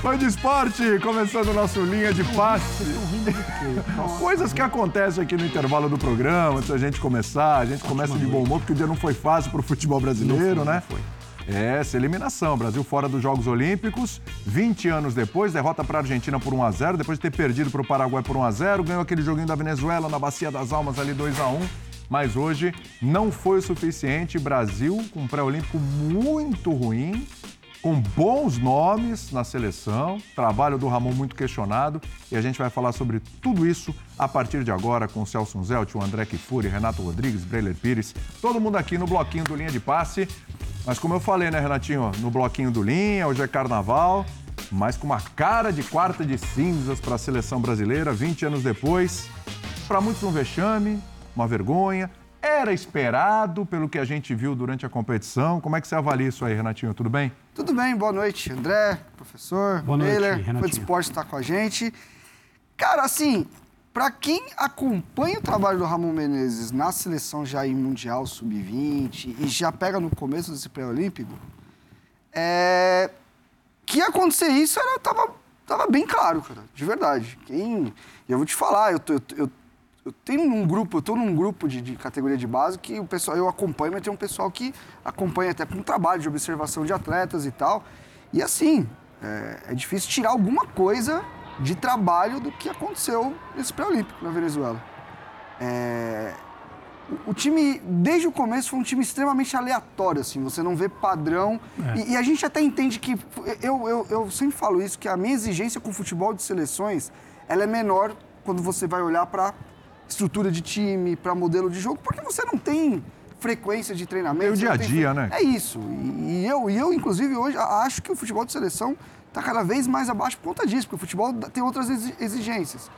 Foi de esporte, começando o nosso linha de passe. Coisas que acontecem aqui no intervalo do programa, antes da gente começar. A gente começa de bom humor, porque o dia não foi fácil para o futebol brasileiro, né? Não foi. É, essa eliminação. Brasil fora dos Jogos Olímpicos, 20 anos depois, derrota para a Argentina por 1 a 0 depois de ter perdido para o Paraguai por 1 a 0 ganhou aquele joguinho da Venezuela na Bacia das Almas ali 2 a 1 mas hoje não foi o suficiente. Brasil com um pré-olímpico muito ruim, com bons nomes na seleção, trabalho do Ramon muito questionado, e a gente vai falar sobre tudo isso a partir de agora com o Celso Zelt, o André Kifuri, Renato Rodrigues, Breiler Pires, todo mundo aqui no bloquinho do Linha de Passe. Mas como eu falei, né, Renatinho, no bloquinho do Linha, hoje é carnaval, mas com uma cara de quarta de cinzas para a seleção brasileira, 20 anos depois. Para muitos um vexame, uma vergonha, era esperado pelo que a gente viu durante a competição. Como é que você avalia isso aí, Renatinho? Tudo bem? Tudo bem, boa noite, André, professor, boa noite, Renatinho. Foi de esporte estar com a gente. Cara, assim, para quem acompanha o trabalho do Ramon Menezes na seleção já em Mundial Sub-20 e já pega no começo desse pré-olímpico, é... que ia acontecer isso era, tava, tava bem claro, cara, de verdade. Quem... Eu vou te falar, eu, tô, eu, eu eu tenho um grupo, eu estou num grupo de, de, categoria de base que o pessoal, eu acompanho, mas tem um pessoal que acompanha até com trabalho de observação de atletas e tal. E assim, é, é difícil tirar alguma coisa de trabalho do que aconteceu nesse pré-olímpico na Venezuela. É, o, o, time, desde o começo, foi um time extremamente aleatório, assim, você não vê padrão. É. E, e, a gente até entende que, eu, eu, eu sempre falo isso, que a minha exigência com o futebol de seleções, ela é menor quando você vai olhar para estrutura de time, para modelo de jogo, porque você não tem frequência de treinamento. É o dia a dia, né? É isso. E, eu, e eu, inclusive, hoje acho que o futebol de seleção está cada vez mais abaixo por conta disso, porque o futebol tem outras exigências.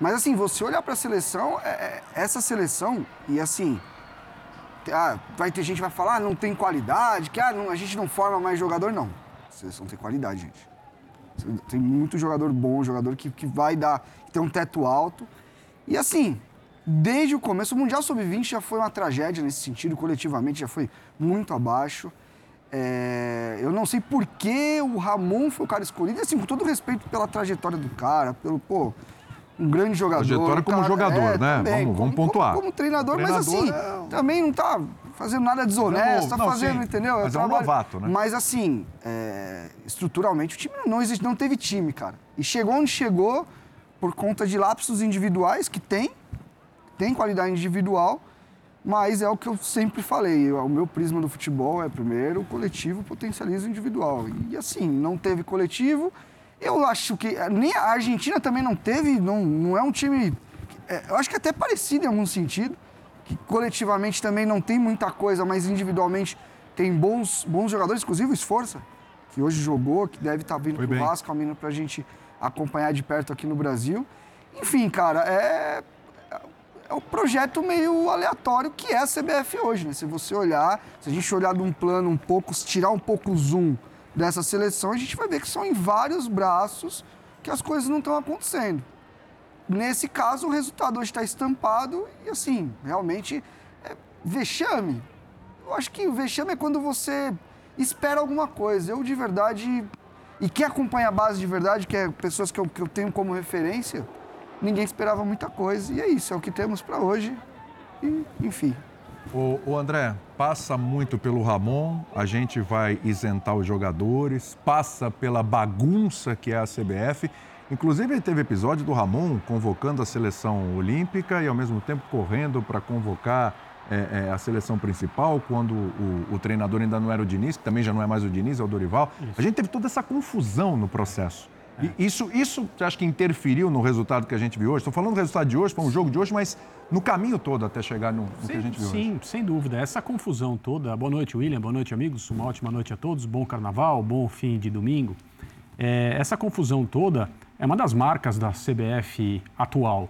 Mas, assim, você olhar para a seleção, é, é, essa seleção, e assim, ah, vai ter gente que vai falar, ah, não tem qualidade, que ah, não, a gente não forma mais jogador. Não. A seleção tem qualidade, gente. Tem muito jogador bom, jogador que, que vai dar, que tem um teto alto. E assim, desde o começo. O Mundial Sub-20 já foi uma tragédia nesse sentido, coletivamente já foi muito abaixo. É, eu não sei por que o Ramon foi o cara escolhido, assim, com todo respeito pela trajetória do cara, pelo, pô, um grande jogador. Trajetória como cara, jogador, é, né? Também, vamos, vamos pontuar. Como, como treinador, treinador, mas assim, é... também não tá fazendo nada desonesto, não, tá fazendo, sim, entendeu? Mas é um novato, né? Mas assim, é, estruturalmente o time não existe, não teve time, cara. E chegou onde chegou por conta de lapsos individuais que tem, tem qualidade individual, mas é o que eu sempre falei. O meu prisma do futebol é, primeiro, o coletivo potencializa o individual. E assim, não teve coletivo. Eu acho que nem a Argentina também não teve, não, não é um time. É, eu acho que é até parecido em algum sentido, que coletivamente também não tem muita coisa, mas individualmente tem bons, bons jogadores, inclusive o Esforça, que hoje jogou, que deve estar tá vindo para o Vasco, caminho para a gente acompanhar de perto aqui no Brasil. Enfim, cara, é é o projeto meio aleatório que é a CBF hoje, né? Se você olhar, se a gente olhar de um plano um pouco, tirar um pouco o zoom dessa seleção, a gente vai ver que são em vários braços que as coisas não estão acontecendo. Nesse caso, o resultado hoje está estampado e, assim, realmente é vexame. Eu acho que o vexame é quando você espera alguma coisa. Eu, de verdade, e quem acompanha a base de verdade, que é pessoas que eu, que eu tenho como referência, ninguém esperava muita coisa. E é isso, é o que temos para hoje. E, enfim. O, o, André, passa muito pelo Ramon, a gente vai isentar os jogadores, passa pela bagunça que é a CBF. Inclusive, teve episódio do Ramon convocando a seleção olímpica e, ao mesmo tempo, correndo para convocar é, é, a seleção principal, quando o, o, treinador ainda não era o Diniz, que também já não é mais o Diniz, é o Dorival. Isso. A gente teve toda essa confusão no processo. É. Isso, isso você acha que interferiu no resultado que a gente viu hoje? Estou falando do resultado de hoje, foi um jogo de hoje, mas no caminho todo até chegar no, no sim, que a gente viu sim, hoje. Sim, sem dúvida. Essa confusão toda. Boa noite, William. Boa noite, amigos. Uma ótima noite a todos. Bom carnaval, bom fim de domingo. É, essa confusão toda é uma das marcas da CBF atual.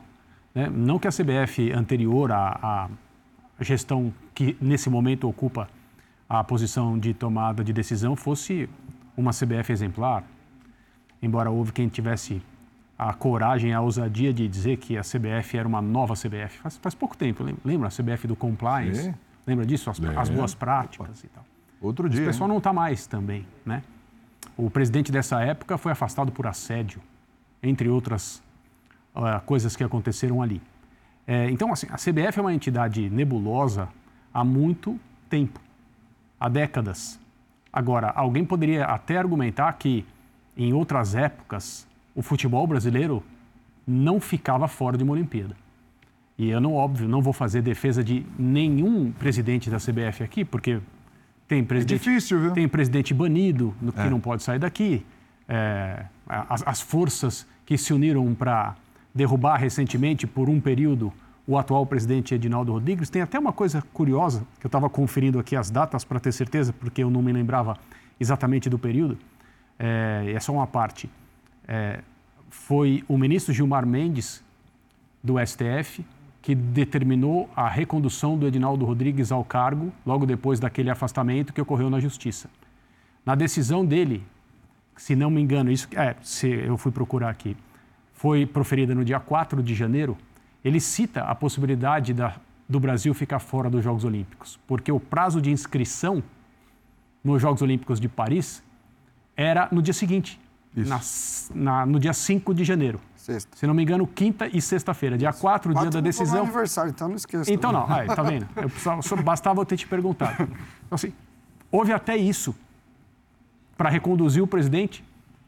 Né? Não que a CBF anterior à, à gestão que nesse momento ocupa a posição de tomada de decisão fosse uma CBF exemplar, embora houve quem tivesse a coragem, a ousadia de dizer que a CBF era uma nova CBF. Faz, faz pouco tempo, lembra a CBF do compliance? Lembra disso? As, as boas práticas e tal. Outro dia. O pessoal não está mais também, né? O presidente dessa época foi afastado por assédio, entre outras uh, coisas que aconteceram ali. É, então, assim, a CBF é uma entidade nebulosa há muito tempo, há décadas. Agora, alguém poderia até argumentar que em outras épocas o futebol brasileiro não ficava fora de uma Olimpíada. E eu não, óbvio, não vou fazer defesa de nenhum presidente da CBF aqui, porque tem presidente, é difícil, viu? Tem presidente banido, que é. não pode sair daqui. É, as, as, forças que se uniram para derrubar recentemente, por um período, o atual presidente Edinaldo Rodrigues. Tem até uma coisa curiosa, que eu estava conferindo aqui as datas para ter certeza, porque eu não me lembrava exatamente do período. É, é só uma parte. É, foi o ministro Gilmar Mendes, do STF, que determinou a recondução do Edinaldo Rodrigues ao cargo logo depois daquele afastamento que ocorreu na Justiça. Na decisão dele, se não me engano, isso é, se eu fui procurar aqui, foi proferida no dia 4 de janeiro, ele cita a possibilidade da, do Brasil ficar fora dos Jogos Olímpicos, porque o prazo de inscrição nos Jogos Olímpicos de Paris era no dia seguinte, na, na, no dia 5 de janeiro. Sexta. Se não me engano, quinta e sexta-feira. Dia 4, dia da decisão. aniversário, então não esqueça. Então não, aí, tá vendo? Eu só, bastava eu ter te perguntado. Então, assim, houve até isso para reconduzir o presidente,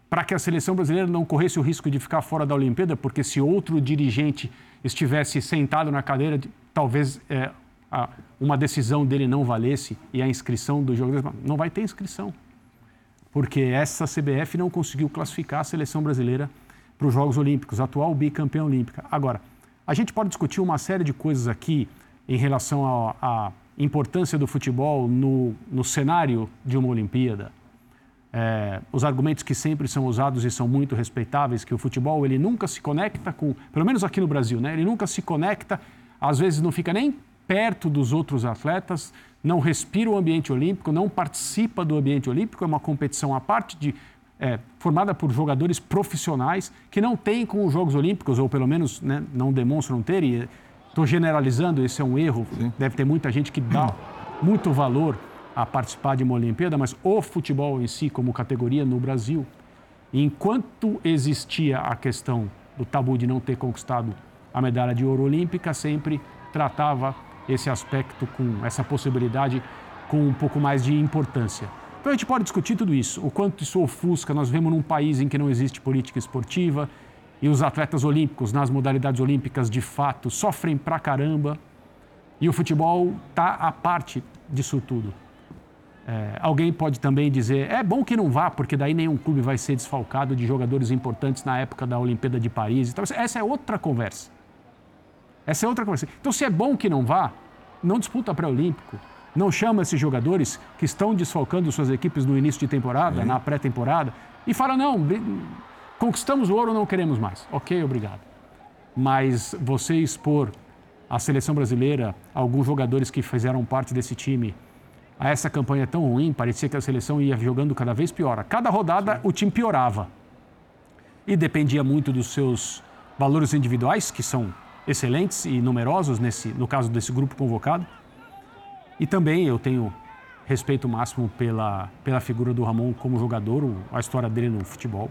para que a seleção brasileira não corresse o risco de ficar fora da Olimpíada, porque se outro dirigente estivesse sentado na cadeira, talvez é, a, uma decisão dele não valesse e a inscrição do jogo não vai ter inscrição, porque essa CBF não conseguiu classificar a seleção brasileira para os Jogos Olímpicos, atual bicampeã olímpica. Agora, a gente pode discutir uma série de coisas aqui em relação à importância do futebol no, no cenário de uma Olimpíada. É, os argumentos que sempre são usados e são muito respeitáveis, que o futebol ele nunca se conecta com, pelo menos aqui no Brasil, né? ele nunca se conecta, às vezes não fica nem perto dos outros atletas, não respira o ambiente olímpico, não participa do ambiente olímpico, é uma competição à parte de é, formada por jogadores profissionais que não têm com os Jogos Olímpicos, ou pelo menos né, não demonstram ter, e estou generalizando, esse é um erro, Sim. deve ter muita gente que dá muito valor a participar de uma Olimpíada, mas o futebol em si, como categoria no Brasil, enquanto existia a questão do tabu de não ter conquistado a medalha de ouro olímpica, sempre tratava esse aspecto com essa possibilidade com um pouco mais de importância. Então a gente pode discutir tudo isso, o quanto isso ofusca. Nós vivemos num país em que não existe política esportiva e os atletas olímpicos, nas modalidades olímpicas, de fato, sofrem pra caramba. E o futebol está à parte disso tudo. É, alguém pode também dizer, é bom que não vá, porque daí nenhum clube vai ser desfalcado de jogadores importantes na época da Olimpíada de Paris. Então, essa é outra conversa. Essa é outra conversa. Então, se é bom que não vá, não disputa pré-olímpico, não chama esses jogadores que estão desfalcando suas equipes no início de temporada, na pré-temporada, e fala: não, conquistamos o ouro, não queremos mais. Ok, obrigado. Mas você expor a seleção brasileira, alguns jogadores que fizeram parte desse time, a essa campanha tão ruim, parecia que a seleção ia jogando cada vez pior. A cada rodada Sim. o time piorava. E dependia muito dos seus valores individuais, que são excelentes e numerosos nesse, no caso desse grupo convocado e também eu tenho respeito máximo pela, pela figura do Ramon como jogador, a história dele no futebol,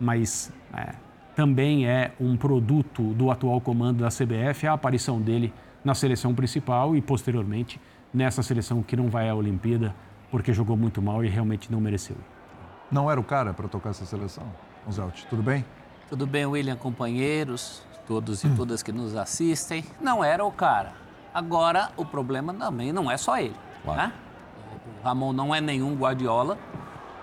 mas é, também é um produto do atual comando da CBF a aparição dele na seleção principal e posteriormente nessa seleção que não vai à Olimpíada porque jogou muito mal e realmente não mereceu. Não era o cara para tocar essa seleção? Zelt, tudo bem? Tudo bem, William, companheiros, todos e todas que nos assistem. Não era o cara. Agora, o problema também não é só ele. Claro. Né? O Ramon não é nenhum Guardiola.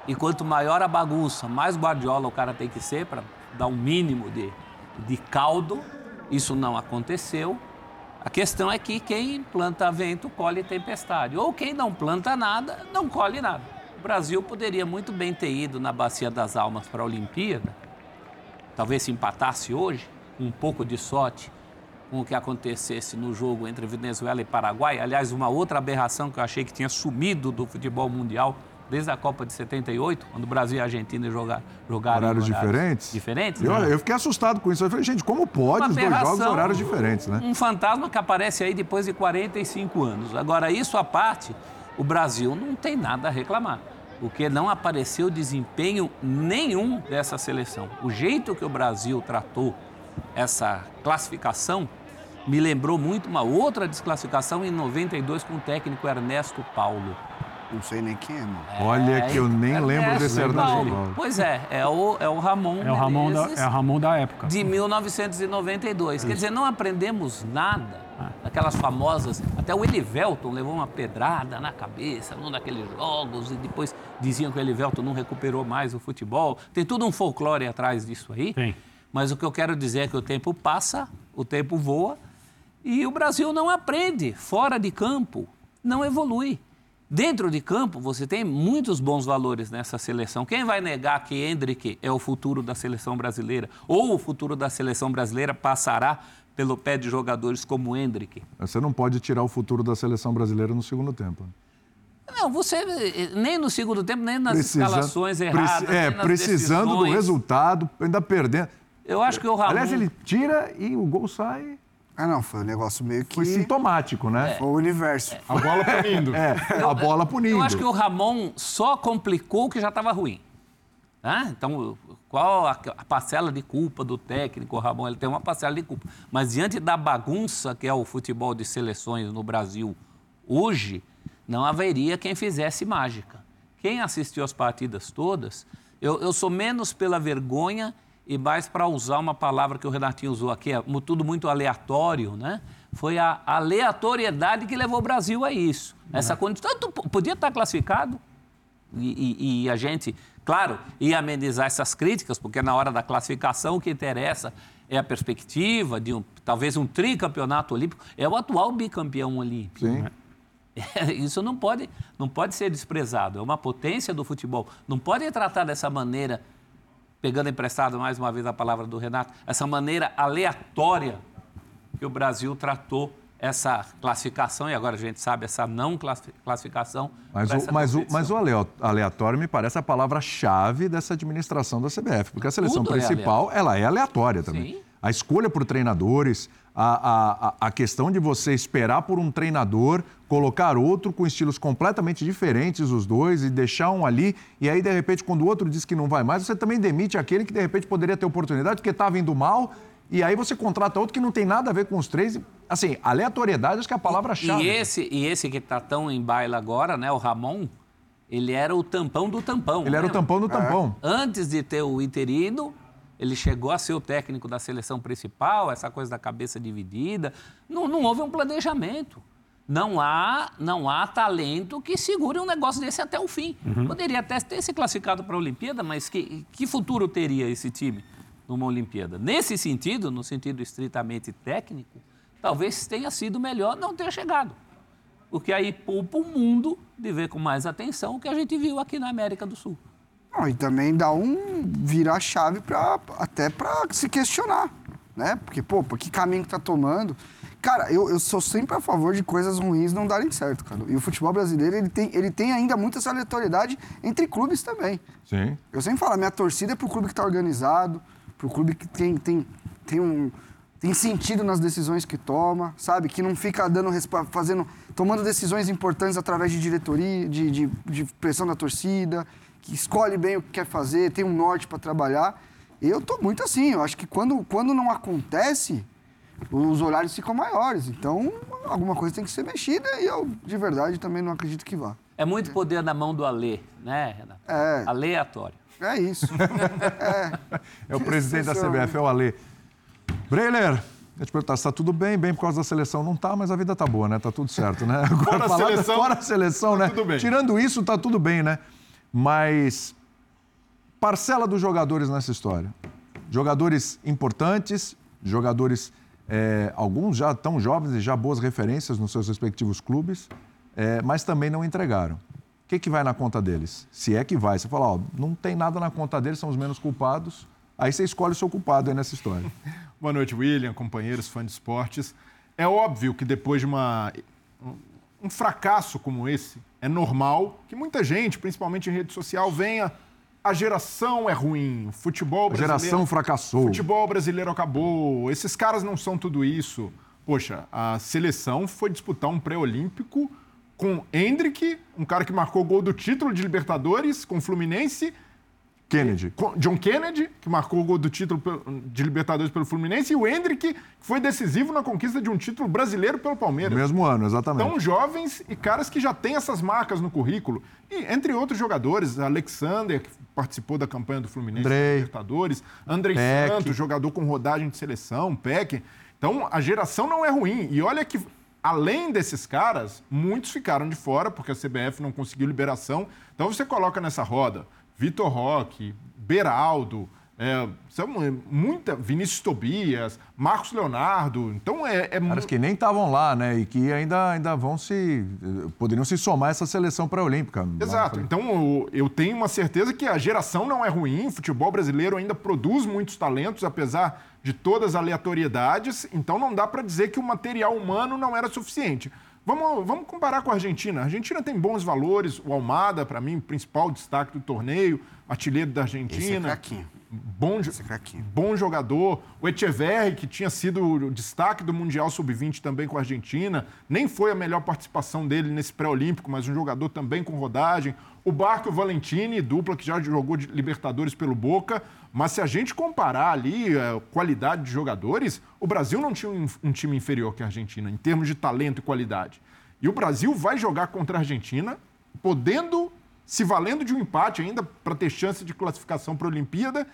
E quanto maior a bagunça, mais Guardiola o cara tem que ser para dar um mínimo de, de caldo. Isso não aconteceu. A questão é que quem planta vento colhe tempestade. Ou quem não planta nada, não colhe nada. O Brasil poderia muito bem ter ido na Bacia das Almas para a Olimpíada. Talvez se empatasse hoje, um pouco de sorte com o que acontecesse no jogo entre Venezuela e Paraguai. Aliás, uma outra aberração que eu achei que tinha sumido do futebol mundial desde a Copa de 78, quando o Brasil e a Argentina jogar, jogaram horários, horários diferentes. Diferentes. Eu, né? eu, fiquei assustado com isso. Eu falei, gente, como pode os dois jogos horários diferentes, né? Um fantasma que aparece aí depois de 45 anos. Agora, isso à parte, o Brasil não tem nada a reclamar. porque não apareceu desempenho nenhum dessa seleção. O jeito que o Brasil tratou essa classificação me lembrou muito uma outra desclassificação em 92 com o técnico Ernesto Paulo. Não sei nem quem é, mano. Olha que eu nem Ernesto lembro desse Ernesto Paulo. Paulo. Pois é, é o, é o Ramon É o Ramon da, é o Ramon da época. de 1992. Quer dizer, não aprendemos nada. Aquelas famosas. Até o Elivelton levou uma pedrada na cabeça num daqueles jogos e depois diziam que o Elivelton não recuperou mais o futebol. Tem tudo um folclore atrás disso aí. Tem. Mas o que eu quero dizer é que o tempo passa, o tempo voa e o Brasil não aprende. Fora de campo, não evolui. Dentro de campo, você tem muitos bons valores nessa seleção. Quem vai negar que Hendrick é o futuro da seleção brasileira? Ou o futuro da seleção brasileira passará pelo pé de jogadores como Hendrick? Você não pode tirar o futuro da seleção brasileira no segundo tempo. Não, você nem no segundo tempo, nem nas Precisa- escalações preci- erradas. é, nem nas precisando do decisões. resultado, ainda perdendo. Eu acho que o Ramon... Aliás, ele tira e o gol sai. Ah, não, foi um negócio meio que. Foi sintomático, né? Foi o universo. A bola punindo. É, a bola punindo. Eu acho que o Ramon só complicou o que já estava ruim. Né? Então, qual a, a parcela de culpa do técnico, o Ramon? Ele tem uma parcela de culpa. Mas diante da bagunça que é o futebol de seleções no Brasil hoje, não haveria quem fizesse mágica. Quem assistiu as partidas todas, eu, eu sou menos pela vergonha e mais para usar uma palavra que o Renatinho usou aqui, é tudo muito aleatório, né? Foi a aleatoriedade que levou o Brasil a isso. Essa condição. Tanto p- podia estar classificado, e, e- e a gente, claro, ia amenizar essas críticas, porque na hora da classificação o que interessa é a perspectiva de um, talvez um tricampeonato olímpico, é o atual bicampeão olímpico. Sim. Isso não pode, não pode ser desprezado, é uma potência do futebol. Não pode tratar dessa maneira, pegando emprestado mais uma vez a palavra do Renato, essa maneira aleatória que o Brasil tratou essa classificação, e agora a gente sabe essa não classi- classificação. Mas o, mas, o, mas o aleatório me parece a palavra-chave dessa administração da CBF, porque a seleção Tudo é principal ela é aleatória também. Sim. A escolha por treinadores, a, a, a- questão de você esperar por um treinador, colocar outro com estilos completamente diferentes, os dois, e deixar um ali, e aí, de repente, quando o outro diz que não vai mais, você também demite aquele que, de repente, poderia ter oportunidade, porque estava indo mal, e aí você contrata outro que não tem nada a ver com os três. Assim, aleatoriedade acho que é a palavra-chave. E esse, e esse que está tão em baila agora, né, o Ramon, ele era o tampão do tampão. Ele era o tampão do tampão. Antes de ter o interino, ele chegou a ser o técnico da seleção principal, essa coisa da cabeça dividida. Não, não houve um planejamento. Não há, não há talento que segure um negócio desse até o fim. Poderia até ter se classificado para a Olimpíada, mas que, que futuro teria esse time numa Olimpíada? Nesse sentido, no sentido estritamente técnico, talvez tenha sido melhor não ter chegado. Porque aí poupa o mundo de ver com mais atenção o que a gente viu aqui na América do Sul. Não, e também dá um virar a chave pra, até para se questionar, né? Porque, pô, por que caminho que tá tomando? Cara, eu, eu sou sempre a favor de coisas ruins não darem certo, cara. E o futebol brasileiro, ele tem, ele tem ainda muita aleatoriedade entre clubes também. Sim. Eu sempre falo, minha torcida é pro clube que tá organizado, pro clube que tem, tem, tem um tem sentido nas decisões que toma, sabe? Que não fica dando fazendo tomando decisões importantes através de diretoria, de, de, de pressão da torcida, que escolhe bem o que quer fazer, tem um norte para trabalhar. Eu tô muito assim, eu acho que quando, quando não acontece, os horários ficam maiores. Então, alguma coisa tem que ser mexida e eu, de verdade, também não acredito que vá. É muito poder na mão do Alê, né, Renato? É. Aleatório. É isso. É o presidente da CBF, é o Ale. Breiler, eu te perguntar, se tá tudo bem? Bem por causa da seleção não tá, mas a vida tá boa, né? Tá tudo certo, né? Agora, Fora a seleção, fora a seleção, né? tudo bem. Tirando isso, tá tudo bem, né? Mas parcela dos jogadores nessa história. Jogadores importantes, jogadores, é, alguns já tão jovens e já boas referências nos seus respectivos clubes, é, mas também não entregaram. O que, que vai na conta deles? Se é que vai. Você fala, ó, não tem nada na conta deles, são os menos culpados. Aí você escolhe o seu culpado aí nessa história. Boa noite, William, companheiros, fãs de esportes. É óbvio que depois de uma, um fracasso como esse, é normal que muita gente, principalmente em rede social, venha. A geração é ruim, o futebol A brasileiro. geração fracassou. futebol brasileiro acabou, esses caras não são tudo isso. Poxa, a seleção foi disputar um pré-olímpico com Hendrick, um cara que marcou o gol do título de Libertadores com o Fluminense, Kennedy. John Kennedy, que marcou o gol do título de Libertadores pelo Fluminense, e o Hendrick, que foi decisivo na conquista de um título brasileiro pelo Palmeiras. Mesmo ano, exatamente. Então, jovens e caras que já têm essas marcas no currículo. E entre outros jogadores, Alexander, que participou da campanha do Fluminense Andrei. Libertadores, Andrei Peck. Santos, jogador com rodagem de seleção, Peck. Então, a geração não é ruim. E olha que, além desses caras, muitos ficaram de fora, porque a CBF não conseguiu liberação. Então, você coloca nessa roda Vitor Roque, Beraldo, é, são muita, Vinícius Tobias, Marcos Leonardo. Então, é, é Caras que nem estavam lá, né? E que ainda, ainda vão se. poderiam se somar a essa seleção pré-olímpica. Exato. Então eu- eu tenho uma certeza que a geração não é ruim. O futebol brasileiro ainda produz muitos talentos, apesar de todas as aleatoriedades. Então não dá para dizer que o material humano não era suficiente. Vamos, vamos comparar com a Argentina. A Argentina tem bons valores. O Almada, para mim, principal destaque do torneio, artilheiro da Esse é Argentina. craquinho. Bom, Esse é craquinho. bom jogador. O Echeverri, que tinha sido o destaque do Mundial Sub-20 também com a Argentina. Nem foi a melhor participação dele nesse pré-olímpico, mas um jogador também com rodagem. O Barco Valentini, dupla que já jogou de Libertadores pelo Boca. Mas se a gente comparar ali a qualidade de jogadores, o Brasil não tinha um, um time inferior que a Argentina, em termos de talento e qualidade. E o Brasil vai jogar contra a Argentina, podendo se valendo de um empate ainda para ter chance de classificação para a Olimpíada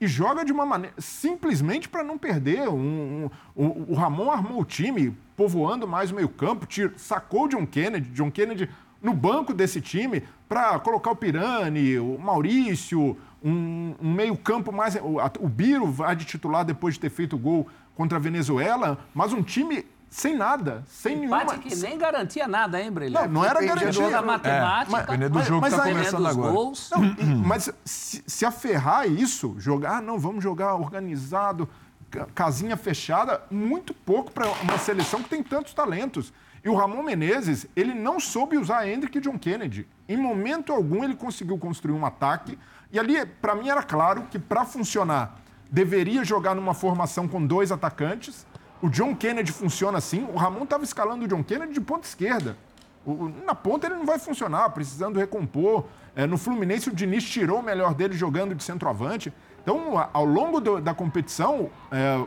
e joga de uma maneira simplesmente para não perder. Um- um- o, o Ramon armou o time, povoando mais o meio-campo, sacou John Kennedy, John Kennedy no banco desse time para colocar o Pirani, o Maurício, um, um meio-campo mais. O, a- o Biro vai de titular depois de ter feito o gol contra a Venezuela, mas um time sem nada, sem nenhuma. Empate que nem garantia nada, hein, Brilhante? Não, não era garantia. da matemática, dependendo do mas- jogo que mas tá aí- começando dependendo dos agora. gols. Não, e- mas se, se aferrar isso, jogar, ah, não, vamos jogar organizado, ca- casinha fechada, muito pouco para uma seleção que tem tantos talentos. E o Ramon Menezes, ele não soube usar Hendrick e John Kennedy. Em momento algum ele conseguiu construir um ataque. E ali, para mim, era claro que para funcionar, deveria jogar numa formação com dois atacantes. O John Kennedy funciona assim. O Ramon estava escalando o John Kennedy de ponta esquerda. O- na ponta ele não vai funcionar, precisando recompor. É, no Fluminense, o Diniz tirou o melhor dele jogando de centroavante. Então, ao longo do- da competição, é,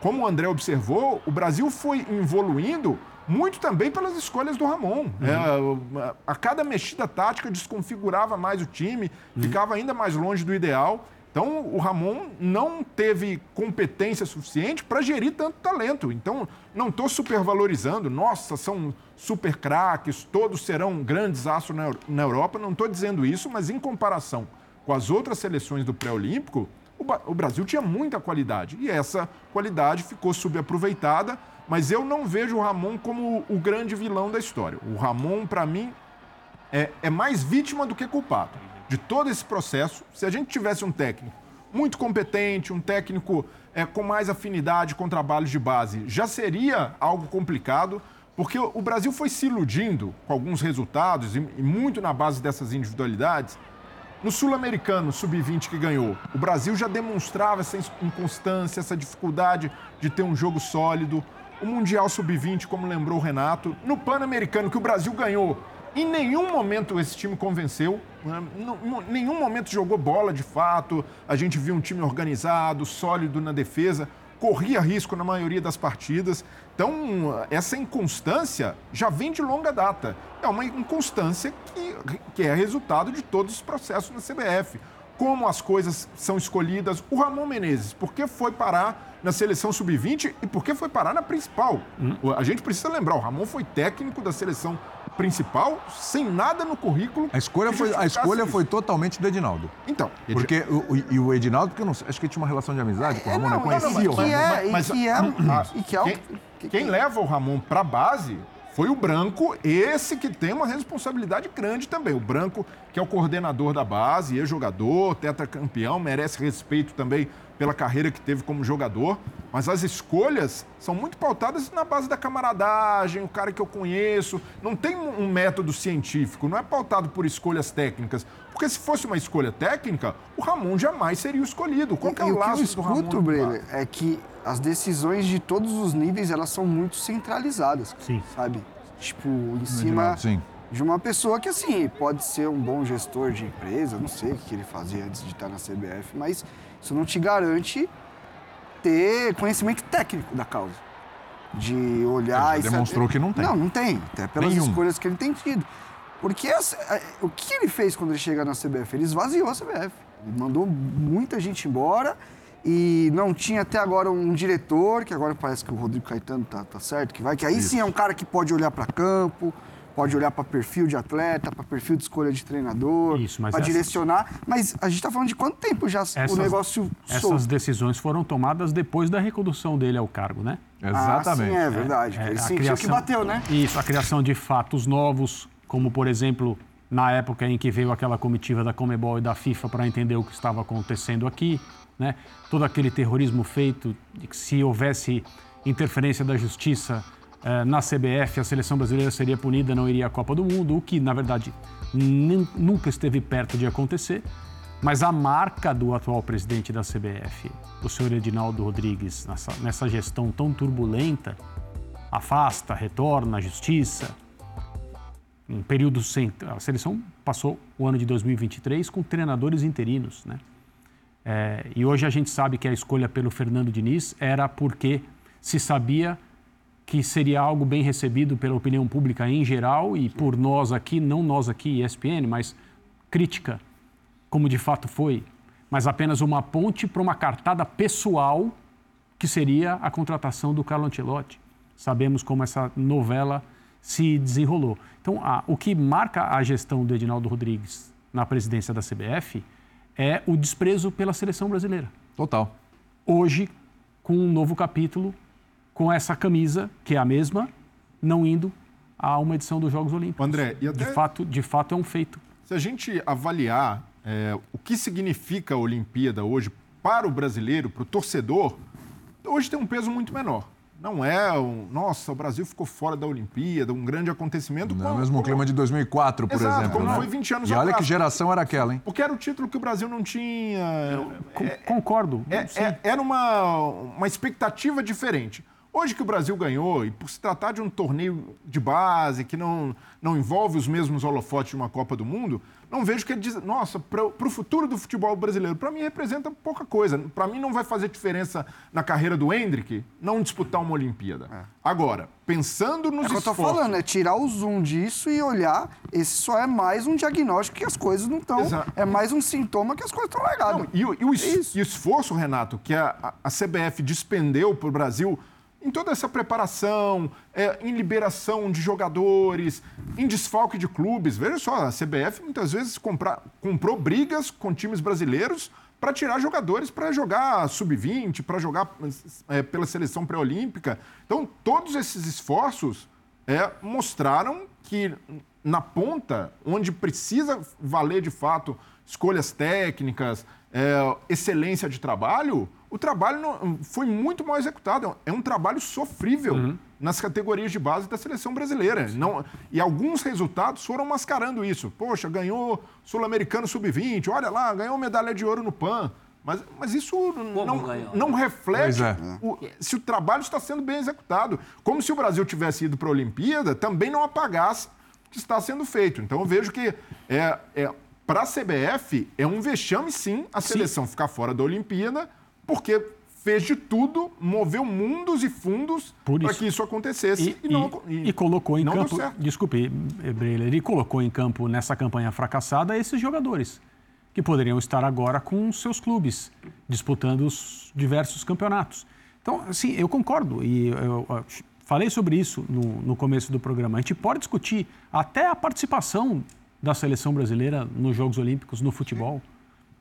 como o André observou, o Brasil foi evoluindo muito também pelas escolhas do Ramon. É, a- cada mexida tática desconfigurava mais o time, ficava ainda mais longe do ideal. Então, o Ramon não teve competência suficiente para gerir tanto talento. Então, não estou supervalorizando. Nossa, são super craques, todos serão grandes astros na, Eu- na Europa. Não estou dizendo isso, mas em comparação com as outras seleções do pré-olímpico, o Brasil tinha muita qualidade. E essa qualidade ficou subaproveitada. Mas eu não vejo o Ramon como o grande vilão da história. O Ramon, para mim, é, é mais vítima do que culpado de todo esse processo. Se a gente tivesse um técnico muito competente, um técnico é, com mais afinidade com trabalhos de base, já seria algo complicado, porque o Brasil foi se iludindo com alguns resultados e, e muito na base dessas individualidades. No Sul-Americano, Sub-20 que ganhou, o Brasil já demonstrava essa inconstância, essa dificuldade de ter um jogo sólido. O Mundial Sub-20, como lembrou o Renato. No Pan-Americano, que o Brasil ganhou, em nenhum momento esse time convenceu. né? Em nenhum momento jogou bola de fato. A gente viu um time organizado, sólido na defesa, corria risco na maioria das partidas. Então, essa inconstância já vem de longa data. É uma inconstância que, que é resultado de todos os processos na CBF. Como as coisas são escolhidas. O Ramon Menezes, por que foi parar na seleção sub-20 e por que foi parar na principal? A gente precisa lembrar, o Ramon foi técnico da seleção principal sem nada no currículo. A escolha, que foi, a escolha isso. foi totalmente do Edinaldo. Então, Porque o, o- e o Edinaldo, porque eu não sei, acho que ele tinha uma relação de amizade com o Ramon, não, não, conhecia não, o mas- Ramon. é- e que é- ah, e que é o- quem, que- quem leva o Ramon para base foi o Branco, esse que tem uma responsabilidade grande também. O Branco, que é o coordenador da base, ex-jogador, tetracampeão, merece respeito também pela carreira que teve como jogador. Mas as escolhas são muito pautadas na base da camaradagem, o cara que eu conheço. Não tem um método científico, não é pautado por escolhas técnicas. Porque se fosse uma escolha técnica, o Ramon jamais seria o escolhido. Qual que é o o que eu laço do Ramon? escuto, é que as decisões de todos os níveis, elas são muito centralizadas. Sim. Sabe? Tipo, em cima... Sim. de uma pessoa que, assim, pode ser um bom gestor de empresa, não sei o que ele fazia antes de estar na CBF, mas isso não te garante ter conhecimento técnico da causa. De olhar Ele e demonstrou saber... que não tem. Não, não tem. Até pelas Nenhum. escolhas que ele tem tido. Porque essa- é, o que ele fez quando ele chega na CBF? Ele esvaziou a CBF. Ele mandou muita gente embora e não tinha até agora um diretor, que agora parece que o Rodrigo Caetano tá, tá certo, que vai, que aí sim é um cara que pode olhar para campo, pode olhar para perfil de atleta, para perfil de escolha de treinador, Isso, mas para essas- direcionar. Mas a gente está falando de quanto tempo já o negócio essas solto? decisões foram tomadas depois da recondução dele ao cargo, né? Exatamente. Ah, sim, é verdade. É, ele a sentiu que criação- bateu, né? Isso, a criação de fatos novos, como por exemplo, na época em que veio aquela comitiva da Comebol e da FIFA para entender o que estava acontecendo aqui, né? Todo aquele terrorismo feito que se houvesse interferência da justiça eh, na CBF, a seleção brasileira seria punida, não iria à Copa do Mundo, o que na verdade nunca esteve perto de acontecer. Mas a marca do atual presidente da CBF, o senhor Edinaldo Rodrigues, nessa, nessa gestão tão turbulenta, afasta, retorna à justiça. Um período sem. A seleção passou o ano de 2023 com treinadores interinos, né? É, e hoje a gente sabe que a escolha pelo Fernando Diniz era porque se sabia que seria algo bem recebido pela opinião pública em geral e por nós aqui, não nós aqui, ESPN, mas crítica, como de fato foi, mas apenas uma ponte para uma cartada pessoal que seria a contratação do Carlo Ancelotti. Sabemos como essa novela se desenrolou. Então, o que marca a gestão do Edinaldo Rodrigues na presidência da CBF é o desprezo pela seleção brasileira. Total. Hoje, com um novo capítulo, com essa camisa, que é a mesma, não indo a uma edição dos Jogos Olímpicos. André, e até- de, fato, de fato é um feito. Se a gente avaliar é, o que significa a Olimpíada hoje para o brasileiro, para o torcedor, hoje tem um peso muito menor. Não é um, nossa, o Brasil ficou fora da Olimpíada, um grande acontecimento. Não é o como- mesmo como- clima de 2004, por Exato, exemplo. como né? foi 20 anos E olha atrás. que geração era aquela, hein? Porque era o título que o Brasil não tinha. Com- concordo. É- é- era uma, uma expectativa diferente. Hoje que o Brasil ganhou, e por se tratar de um torneio de base que não, não envolve os mesmos holofotes de uma Copa do Mundo, não vejo que ele diz, nossa, para o futuro do futebol brasileiro, para mim representa pouca coisa. Para mim não vai fazer diferença na carreira do Hendrick não disputar uma Olimpíada. Agora, pensando nos É o que eu tô esforços... falando, é tirar o zoom disso e olhar. Esse só é mais um diagnóstico que as coisas não estão. É mais um sintoma que as coisas estão largadas. Não, e, o- e o es- Isso. e o esforço, Renato, que a- a CBF despendeu para o Brasil em toda essa preparação, é, em liberação de jogadores, em desfalque de clubes. Veja só, a CBF muitas vezes compra- comprou brigas com times brasileiros para tirar jogadores para jogar sub-20, para jogar é, pela seleção pré-olímpica. Então, todos esses esforços é, mostraram que na ponta, onde precisa valer de fato escolhas técnicas, é, excelência de trabalho, o trabalho não- foi muito mal executado. É um trabalho sofrível nas categorias de base da seleção brasileira. Não, e alguns resultados foram mascarando isso. Poxa, ganhou Sul-Americano Sub-20, olha lá, ganhou medalha de ouro no PAN. Mas, mas isso não, ganhou? não reflete Pois é. o- se o trabalho está sendo bem executado. Como se o Brasil tivesse ido para a Olimpíada, também não apagasse o que está sendo feito. Então eu vejo que é, para a CBF é um vexame, sim, a seleção ficar fora da Olimpíada, porque fez de tudo, moveu mundos e fundos para que isso acontecesse. E, e- e colocou em não campo. Desculpe, Breler, ele colocou em campo nessa campanha fracassada esses jogadores, que poderiam estar agora com seus clubes, disputando os diversos campeonatos. Então, assim, eu concordo, e eu, eu falei sobre isso no, no começo do programa. A gente pode discutir até a participação da seleção brasileira nos Jogos Olímpicos no futebol.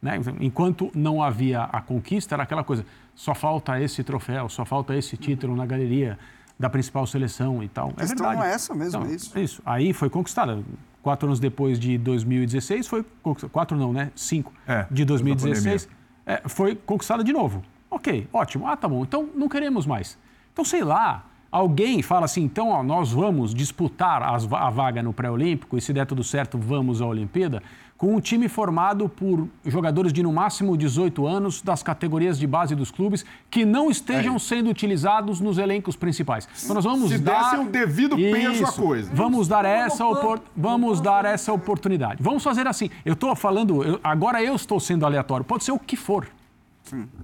Né? Enquanto não havia a conquista, era aquela coisa: só falta esse troféu, só falta esse título na galeria da principal seleção e tal. A é verdade. não é essa mesmo, Então, é isso. Isso. Aí foi conquistada. Quatro anos depois de 2016, foi conquistada. Quatro não, né? Cinco. É, de depois da 2016, é, foi conquistada de novo. Ok, ótimo. Ah, tá bom. Então não queremos mais. Então, sei lá. Alguém fala assim, então ó, nós vamos disputar as a vaga no pré-olímpico e se der tudo certo, vamos à Olimpíada, com um time formado por jogadores de no máximo 18 anos das categorias de base dos clubes que não estejam sendo utilizados nos elencos principais. Então nós vamos Se dar desse o devido peso à coisa. Vamos dar essa opor... vamos dar essa oportunidade. Vamos fazer assim. Eu estou falando, eu- agora eu estou sendo aleatório. Pode ser o que for.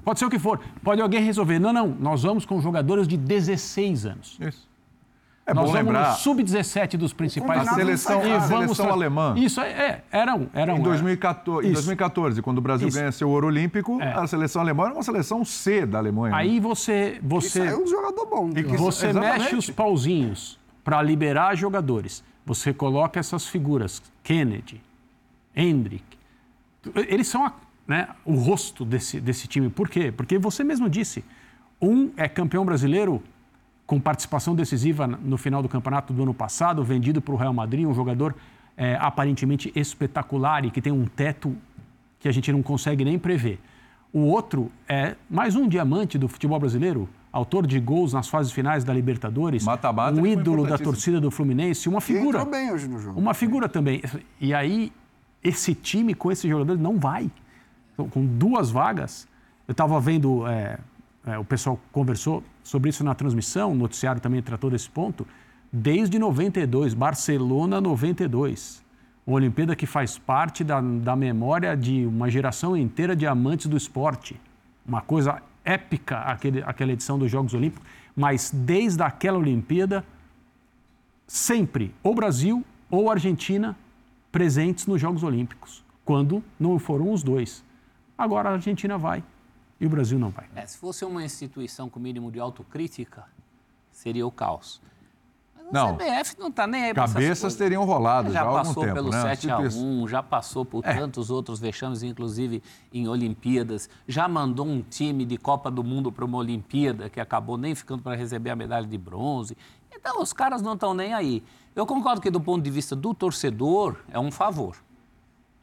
Pode ser o que for. Pode alguém resolver. Não, não. Nós vamos com jogadores de 16 anos. Isso. É Nós bom vamos lembrar. no sub-17 dos principais. não sai E vamos Seleção tra- alemã. Isso, é, é, eram, eram. Em é, 2014, em Isso. 2014, quando o Brasil Isso. ganha seu ouro olímpico, É. a seleção alemã era uma seleção C da Alemanha. Aí você, Isso você, aí é um jogador bom. que- você Exatamente. mexe os pauzinhos para liberar jogadores. Você coloca essas figuras, Kennedy, Hendrick. Eles são a- né, o rosto desse, desse time. Por quê? Porque você mesmo disse, um é campeão brasileiro com participação decisiva no final do campeonato do ano passado, vendido para o Real Madrid, um jogador é, aparentemente espetacular e que tem um teto que a gente não consegue nem prever. O outro é mais um diamante do futebol brasileiro, autor de gols nas fases finais da Libertadores, Mata-mata, um ele foi ídolo da torcida do Fluminense, uma E figura. entrou bem hoje no jogo. Uma figura também. E aí, esse time com esses jogadores não vai. Com duas vagas, eu estava vendo, é, é, o pessoal conversou sobre isso na transmissão, o noticiário também tratou desse ponto. Desde 92, Barcelona 92. Uma Olimpíada que faz parte da, da memória de uma geração inteira de amantes do esporte. Uma coisa épica aquele, aquela edição dos Jogos Olímpicos. Mas desde aquela Olimpíada, sempre ou Brasil ou Argentina presentes nos Jogos Olímpicos, quando não foram os dois. Agora a Argentina vai e o Brasil não vai. É, se fosse uma instituição com mínimo de autocrítica, seria o caos. Mas a Não. CBF não está nem aí Cabeças teriam rolado já, Já há algum passou tempo, pelo né? 7 a Instituição- 1 já passou por tantos outros vexames, inclusive em Olimpíadas, já mandou um time de Copa do Mundo para uma Olimpíada que acabou nem ficando para receber a medalha de bronze. Então os caras não estão nem aí. Eu concordo que do ponto de vista do torcedor é um favor.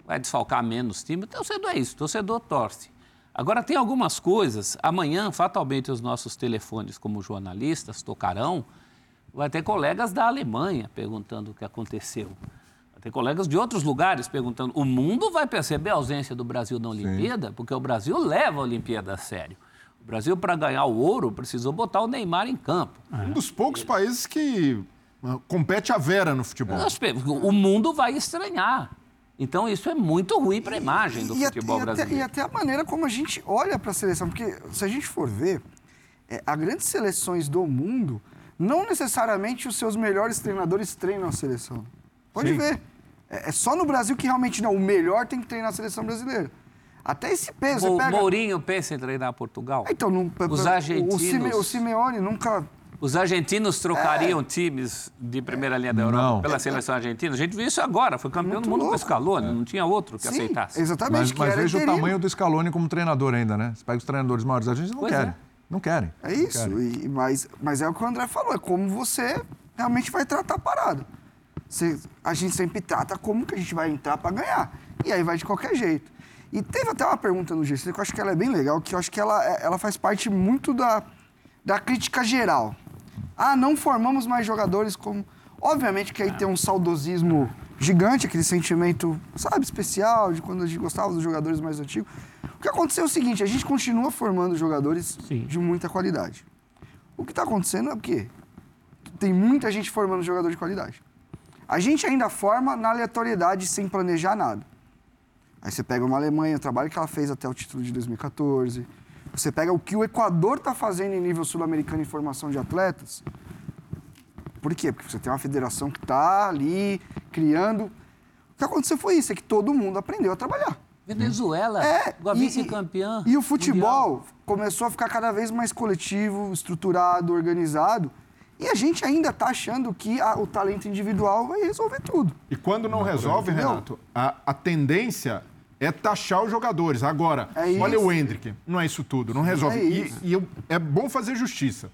Vai desfalcar menos time, o torcedor é isso, o torcedor torce. Agora tem algumas coisas, amanhã fatalmente os nossos telefones como jornalistas tocarão, vai ter colegas da Alemanha perguntando o que aconteceu. Vai ter colegas de outros lugares perguntando. O mundo vai perceber a ausência do Brasil na Olimpíada, porque o Brasil leva a Olimpíada a sério. O Brasil, para ganhar o ouro, precisou botar o Neymar em campo. Um dos poucos países que ah, compete a vera no futebol. O mundo vai estranhar. Então, isso é muito ruim para a imagem do e, futebol e até, brasileiro. e até a maneira como a gente olha para a seleção, porque se a gente for ver, é, as grandes seleções do mundo, não necessariamente os seus melhores treinadores treinam a seleção. Pode ver. É, é só no Brasil que realmente não. O melhor tem que treinar a seleção brasileira. Até esse peso. Você pega... Mourinho pensa em treinar Portugal? Então, não, Os o, argentinos- Sime- o Simeone nunca. Os argentinos trocariam times de primeira linha da Europa Não. pela seleção argentina? A gente viu isso agora, foi campeão Muito do mundo com louco. o Scaloni, não tinha outro que Sim, aceitasse. exatamente. Mas, que mas veja o tamanho do Scaloni como treinador ainda, né? Você pega os treinadores maiores, a gente não Pois querem. é. Não querem. É isso, e, mas, mas é o que o André falou, é como você realmente vai tratar a parada. Você- a gente sempre trata como que a gente vai entrar para ganhar. E aí vai de qualquer jeito. E teve até uma pergunta no GC que eu acho que ela é bem legal, que eu acho que ela, é- ela faz parte muito da, da crítica geral. Ah, não formamos mais jogadores como. Obviamente que aí tem um saudosismo gigante, aquele sentimento, sabe, especial, de quando a gente gostava dos jogadores mais antigos. O que aconteceu é o seguinte, a gente continua formando jogadores Sim. de muita qualidade. O que está acontecendo é o quê? Tem muita gente formando jogador de qualidade. A gente ainda forma na aleatoriedade, sem planejar nada. Aí você pega uma Alemanha, o trabalho que ela fez até o título de 2014. Você pega o que o Equador está fazendo em nível sul-americano em formação de atletas. Por quê? Porque você tem uma federação que está ali criando. O que aconteceu foi isso, é que todo mundo aprendeu a trabalhar. Venezuela, É, a e- vice-campeã. E, e o mundial. futebol começou a ficar cada vez mais coletivo, estruturado, organizado. E a gente ainda está achando que a- o talento individual vai resolver tudo. E quando não resolve? Renato, a, a tendência é taxar os jogadores. Agora, É olha o Hendrick, não é isso tudo, não resolve. É E- e, eu- é bom fazer justiça.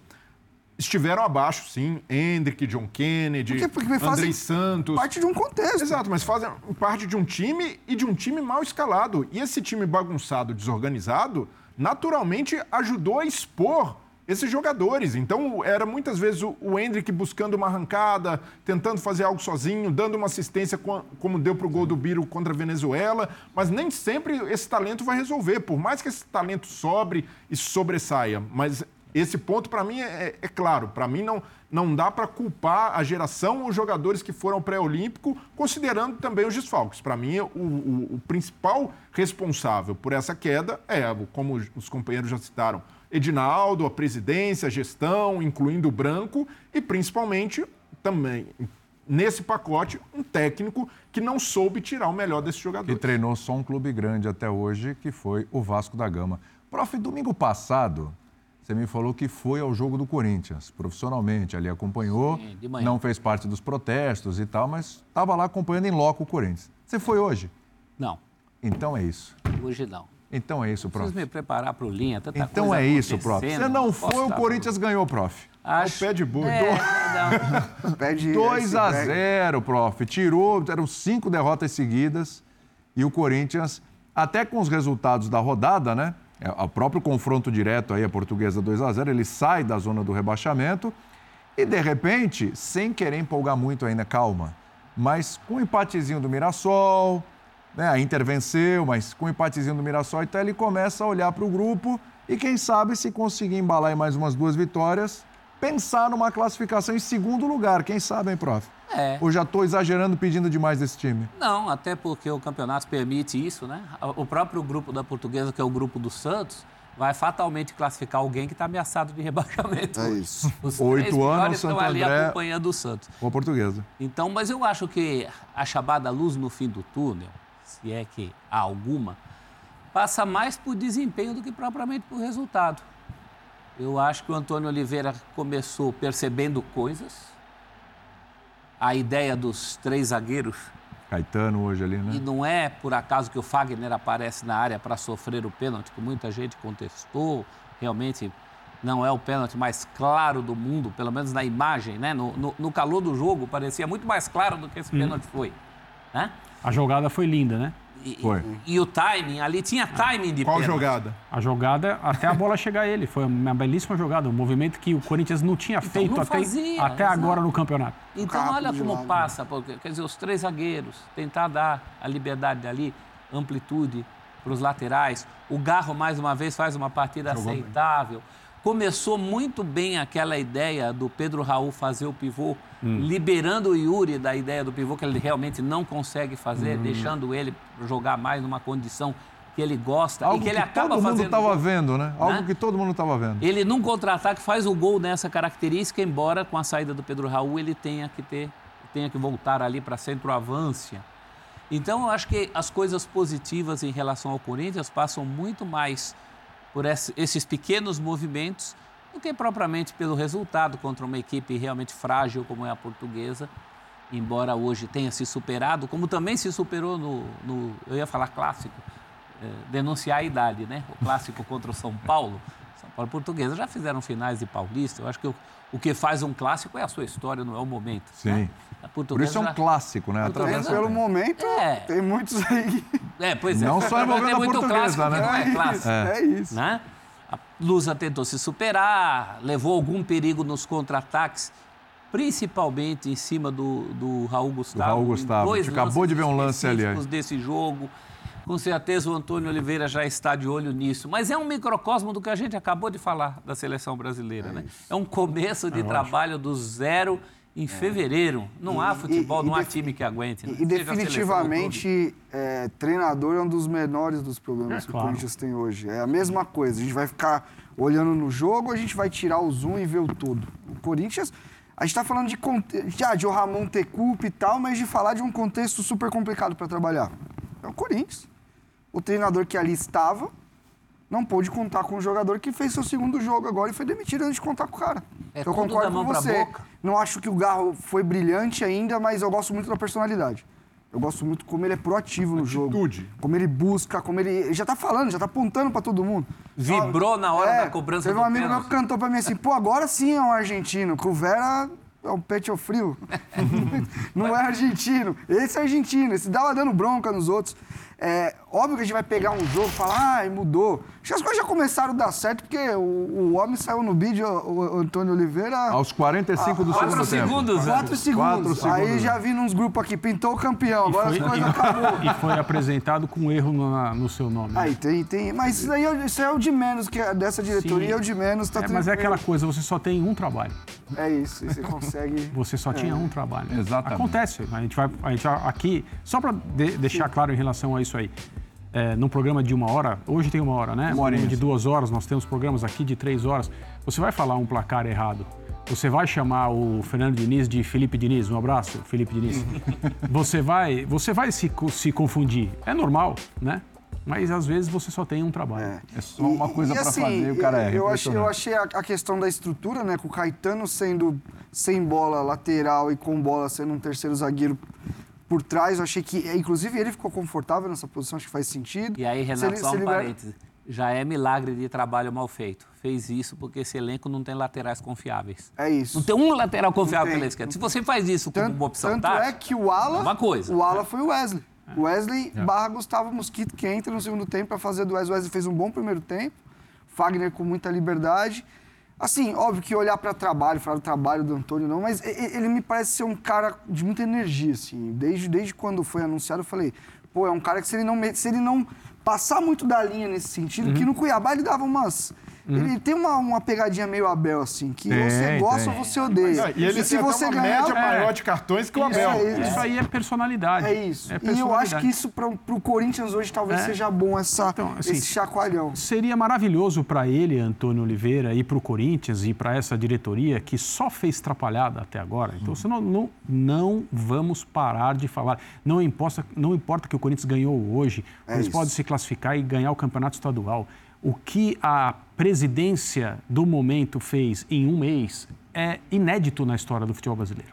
Estiveram abaixo, sim, Hendrick, John Kennedy, Porque- porque Andrei Santos. Parte de um contexto. Exato, mas fazem parte de um time e de um time mal escalado. E esse time bagunçado, desorganizado, naturalmente ajudou a expor esses jogadores. Então, era muitas vezes o, o Hendrick buscando uma arrancada, tentando fazer algo sozinho, dando uma assistência como deu para o gol do Biro contra a Venezuela, mas nem sempre esse talento vai resolver, por mais que esse talento sobre e sobressaia. Mas esse ponto, para mim, é, é claro. Para mim, não, não dá para culpar a geração, os jogadores que foram pré-olímpico, considerando também os desfalques. Para mim, o, o, o principal responsável por essa queda é, como os companheiros já citaram, Edinaldo, a presidência, a gestão, incluindo o Branco e principalmente também nesse pacote um técnico que não soube tirar o melhor desse jogador. Que treinou só um clube grande até hoje, que foi o Vasco da Gama. Prof, domingo passado, você me falou que foi ao jogo do Corinthians, profissionalmente, ali acompanhou, Sim, não fez parte dos protestos e tal, mas estava lá acompanhando em loco o Corinthians. Você foi hoje? Não. Então é isso. Hoje não. Então é isso, prof. Preciso me preparar para o linha, tanta Então coisa é isso, prof. Você não foi, o Corinthians ganhou, prof. Acho... É o pé de boi. É, pé de 2 a 0, prof. Tirou, eram cinco derrotas seguidas e o Corinthians, até com os resultados da rodada, né? É, o próprio confronto direto aí, a portuguesa 2 a 0 ele sai da zona do rebaixamento e, de repente, sem querer empolgar muito ainda, calma, mas com um empatezinho do Mirassol, né? A Inter venceu, mas com o empatezinho do Mirassol, então ele começa a olhar para o grupo e quem sabe se conseguir embalar em mais umas duas vitórias, pensar numa classificação em segundo lugar. Quem sabe, hein, prof? É. Ou já estou exagerando pedindo demais desse time? Não, até porque o campeonato permite isso, né? O próprio grupo da Portuguesa, que é o grupo do Santos, vai fatalmente classificar alguém que está ameaçado de rebaixamento. É isso. Os Oito anos, estão Santo ali André, acompanhando o Santos. Com a Portuguesa. Então, mas eu acho que a chamada luz no fim do túnel se é que há alguma, passa mais por desempenho do que propriamente por resultado. Eu acho que o Antônio Oliveira começou percebendo coisas. A ideia dos três zagueiros. Caetano hoje ali, né? E não é por acaso que o Fagner aparece na área para sofrer o pênalti, que muita gente contestou. Realmente não é o pênalti mais claro do mundo, pelo menos na imagem, né? No, no, no calor do jogo, parecia muito mais claro do que esse hum. pênalti foi. Né? A jogada foi linda, né? E, foi. E, o timing, ali tinha timing de Qual pênalti. jogada? A jogada até a bola chegar a ele. Foi uma belíssima jogada. Um movimento que o Corinthians não tinha então, feito não até, fazia, até agora no campeonato. Então, olha como lado. passa. Porque, quer dizer, os três zagueiros, tentar dar a liberdade ali, amplitude para os laterais. O Garro, mais uma vez, faz uma partida Jogou aceitável. Bem. Começou muito bem aquela ideia do Pedro Raul fazer o pivô, hum. liberando o Yuri da ideia do pivô que ele realmente não consegue fazer, hum. deixando ele jogar mais numa condição que ele gosta Algo e que ele que acaba todo mundo estava vendo, né? Algo né? que todo mundo estava vendo. Ele num contra-ataque faz o gol nessa característica, embora com a saída do Pedro Raul ele tenha que ter, tenha que voltar ali para centroavância. Então eu acho que as coisas positivas em relação ao Corinthians passam muito mais por esses pequenos movimentos do que propriamente pelo resultado contra uma equipe realmente frágil como é a portuguesa, embora hoje tenha se superado, como também se superou no, no eu ia falar clássico, é, denunciar a idade, né? O clássico contra o São Paulo. São Paulo e Portuguesa já fizeram finais de Paulista. Eu acho que o, o que faz um clássico é a sua história, não é o momento. Sim. Né? Por isso é um clássico, né? Através pelo momento, é. tem muitos aí. É, pois é. Não só envolvendo é muito clássico, né? não é clássico. É, é isso. Né? A Lusa tentou se superar, levou algum perigo nos contra-ataques, principalmente em cima do, do Raul Gustavo. Do Raul Gustavo. A gente acabou de ver um lance ali. desse jogo. Com certeza o Antônio Oliveira já está de olho nisso. Mas é um microcosmo do que a gente acabou de falar da seleção brasileira, é né? É um começo de é trabalho do zero em fevereiro. Não há futebol, e, não há time que aguente. Né? E, definitivamente, é, treinador é um dos menores dos problemas é, que claro. o Corinthians tem hoje. É a mesma coisa. A gente vai ficar olhando no jogo, a gente vai tirar o zoom e ver o todo. O Corinthians. A gente está falando de, já, de o Ramon ter culpa e tal, mas de falar de um contexto super complicado para trabalhar. É o Corinthians. O treinador que ali estava não pôde contar com o jogador que fez seu segundo jogo agora e foi demitido antes de contar com o cara. É eu concordo com você. Não acho que o Garro foi brilhante ainda, mas eu gosto muito da personalidade. Eu gosto muito como ele é proativo no Atitude. jogo. Como ele busca, como ele. Ele já tá falando, já tá apontando para todo mundo. Vibrou na hora é, da cobrança teve um amigo meu que cantou para mim assim: pô, agora sim é um argentino. Que o Vera é um pet frio. não é argentino. Esse é argentino. Esse dava dando bronca nos outros. É, óbvio que a gente vai pegar um jogo e falar, ah, mudou. Acho que as coisas já começaram a dar certo, porque o, o homem saiu no vídeo, o, o Antônio Oliveira. Aos 45 do Quatro segundo tempo. segundos, né? Quatro segundos. Segundos. Aí já vi nos grupos aqui, pintou o campeão, agora foi- as coisas acabou. E foi apresentado com erro no, no seu nome. Aí tem, tem. Mas isso aí é, isso é o de menos, que é dessa diretoria Sim. é o de menos, tá É, mas é aquela coisa, você só tem um trabalho. É isso, você consegue. Você só tinha um trabalho. Exatamente. Acontece. A gente vai, a gente vai aqui, só para deixar claro em relação a isso aí. É, num programa de uma hora, hoje tem uma hora, né? Um programa horinha. de duas horas, nós temos programas aqui de três horas. Você vai falar um placar errado. Você vai chamar o Fernando Diniz de Felipe Diniz. Um abraço, Felipe Diniz. você vai, você vai se, se confundir. É normal, né? Mas às vezes você só tem um trabalho. É só uma coisa pra assim, fazer e o cara é eu achei, eu achei a, a questão da estrutura, né? Com o Caetano sendo sem bola lateral e com bola sendo um terceiro zagueiro por trás, eu achei que, inclusive, ele ficou confortável nessa posição, acho que faz sentido. E aí, Se Renato, ele- só um vai- parêntese. Já é milagre de trabalho mal feito. Fez isso porque esse elenco não tem laterais confiáveis. É isso. Não tem um lateral confiável tem, pela esquerda. Se você faz isso como Tanto, uma opção tanto tática, é que o Ala, uma coisa. o Ala foi o Wesley. Wesley barra Gustavo Mosquito, que entra no segundo tempo para fazer do Wesley. O Wesley fez um bom primeiro tempo. Fagner com muita liberdade. Assim, óbvio que olhar para trabalho, falar do trabalho do Antônio não, mas ele me parece ser um cara de muita energia, assim. Desde, desde quando foi anunciado, eu falei, pô, é um cara que se ele não, se ele não passar muito da linha nesse sentido, Uhum. que no Cuiabá ele dava umas... Ele tem uma, uma pegadinha meio Abel, assim, que Tem, você gosta tem. ou você odeia. E ele se tem até você uma ganhar, média É. maior de cartões que o Abel. É, Isso aí é personalidade. é isso. É e eu acho personalidade. que isso para o Corinthians hoje talvez É. seja bom, essa, Então, assim, esse chacoalhão. Seria maravilhoso para ele, Antônio Oliveira, e para o Corinthians e para essa diretoria que só fez trapalhada até agora. Então, você não, não, não vamos parar de falar. Não importa, não importa que o Corinthians ganhou hoje, o Corinthians isso. pode se classificar e ganhar o campeonato estadual. O que a presidência do momento fez em um mês é inédito na história do futebol brasileiro.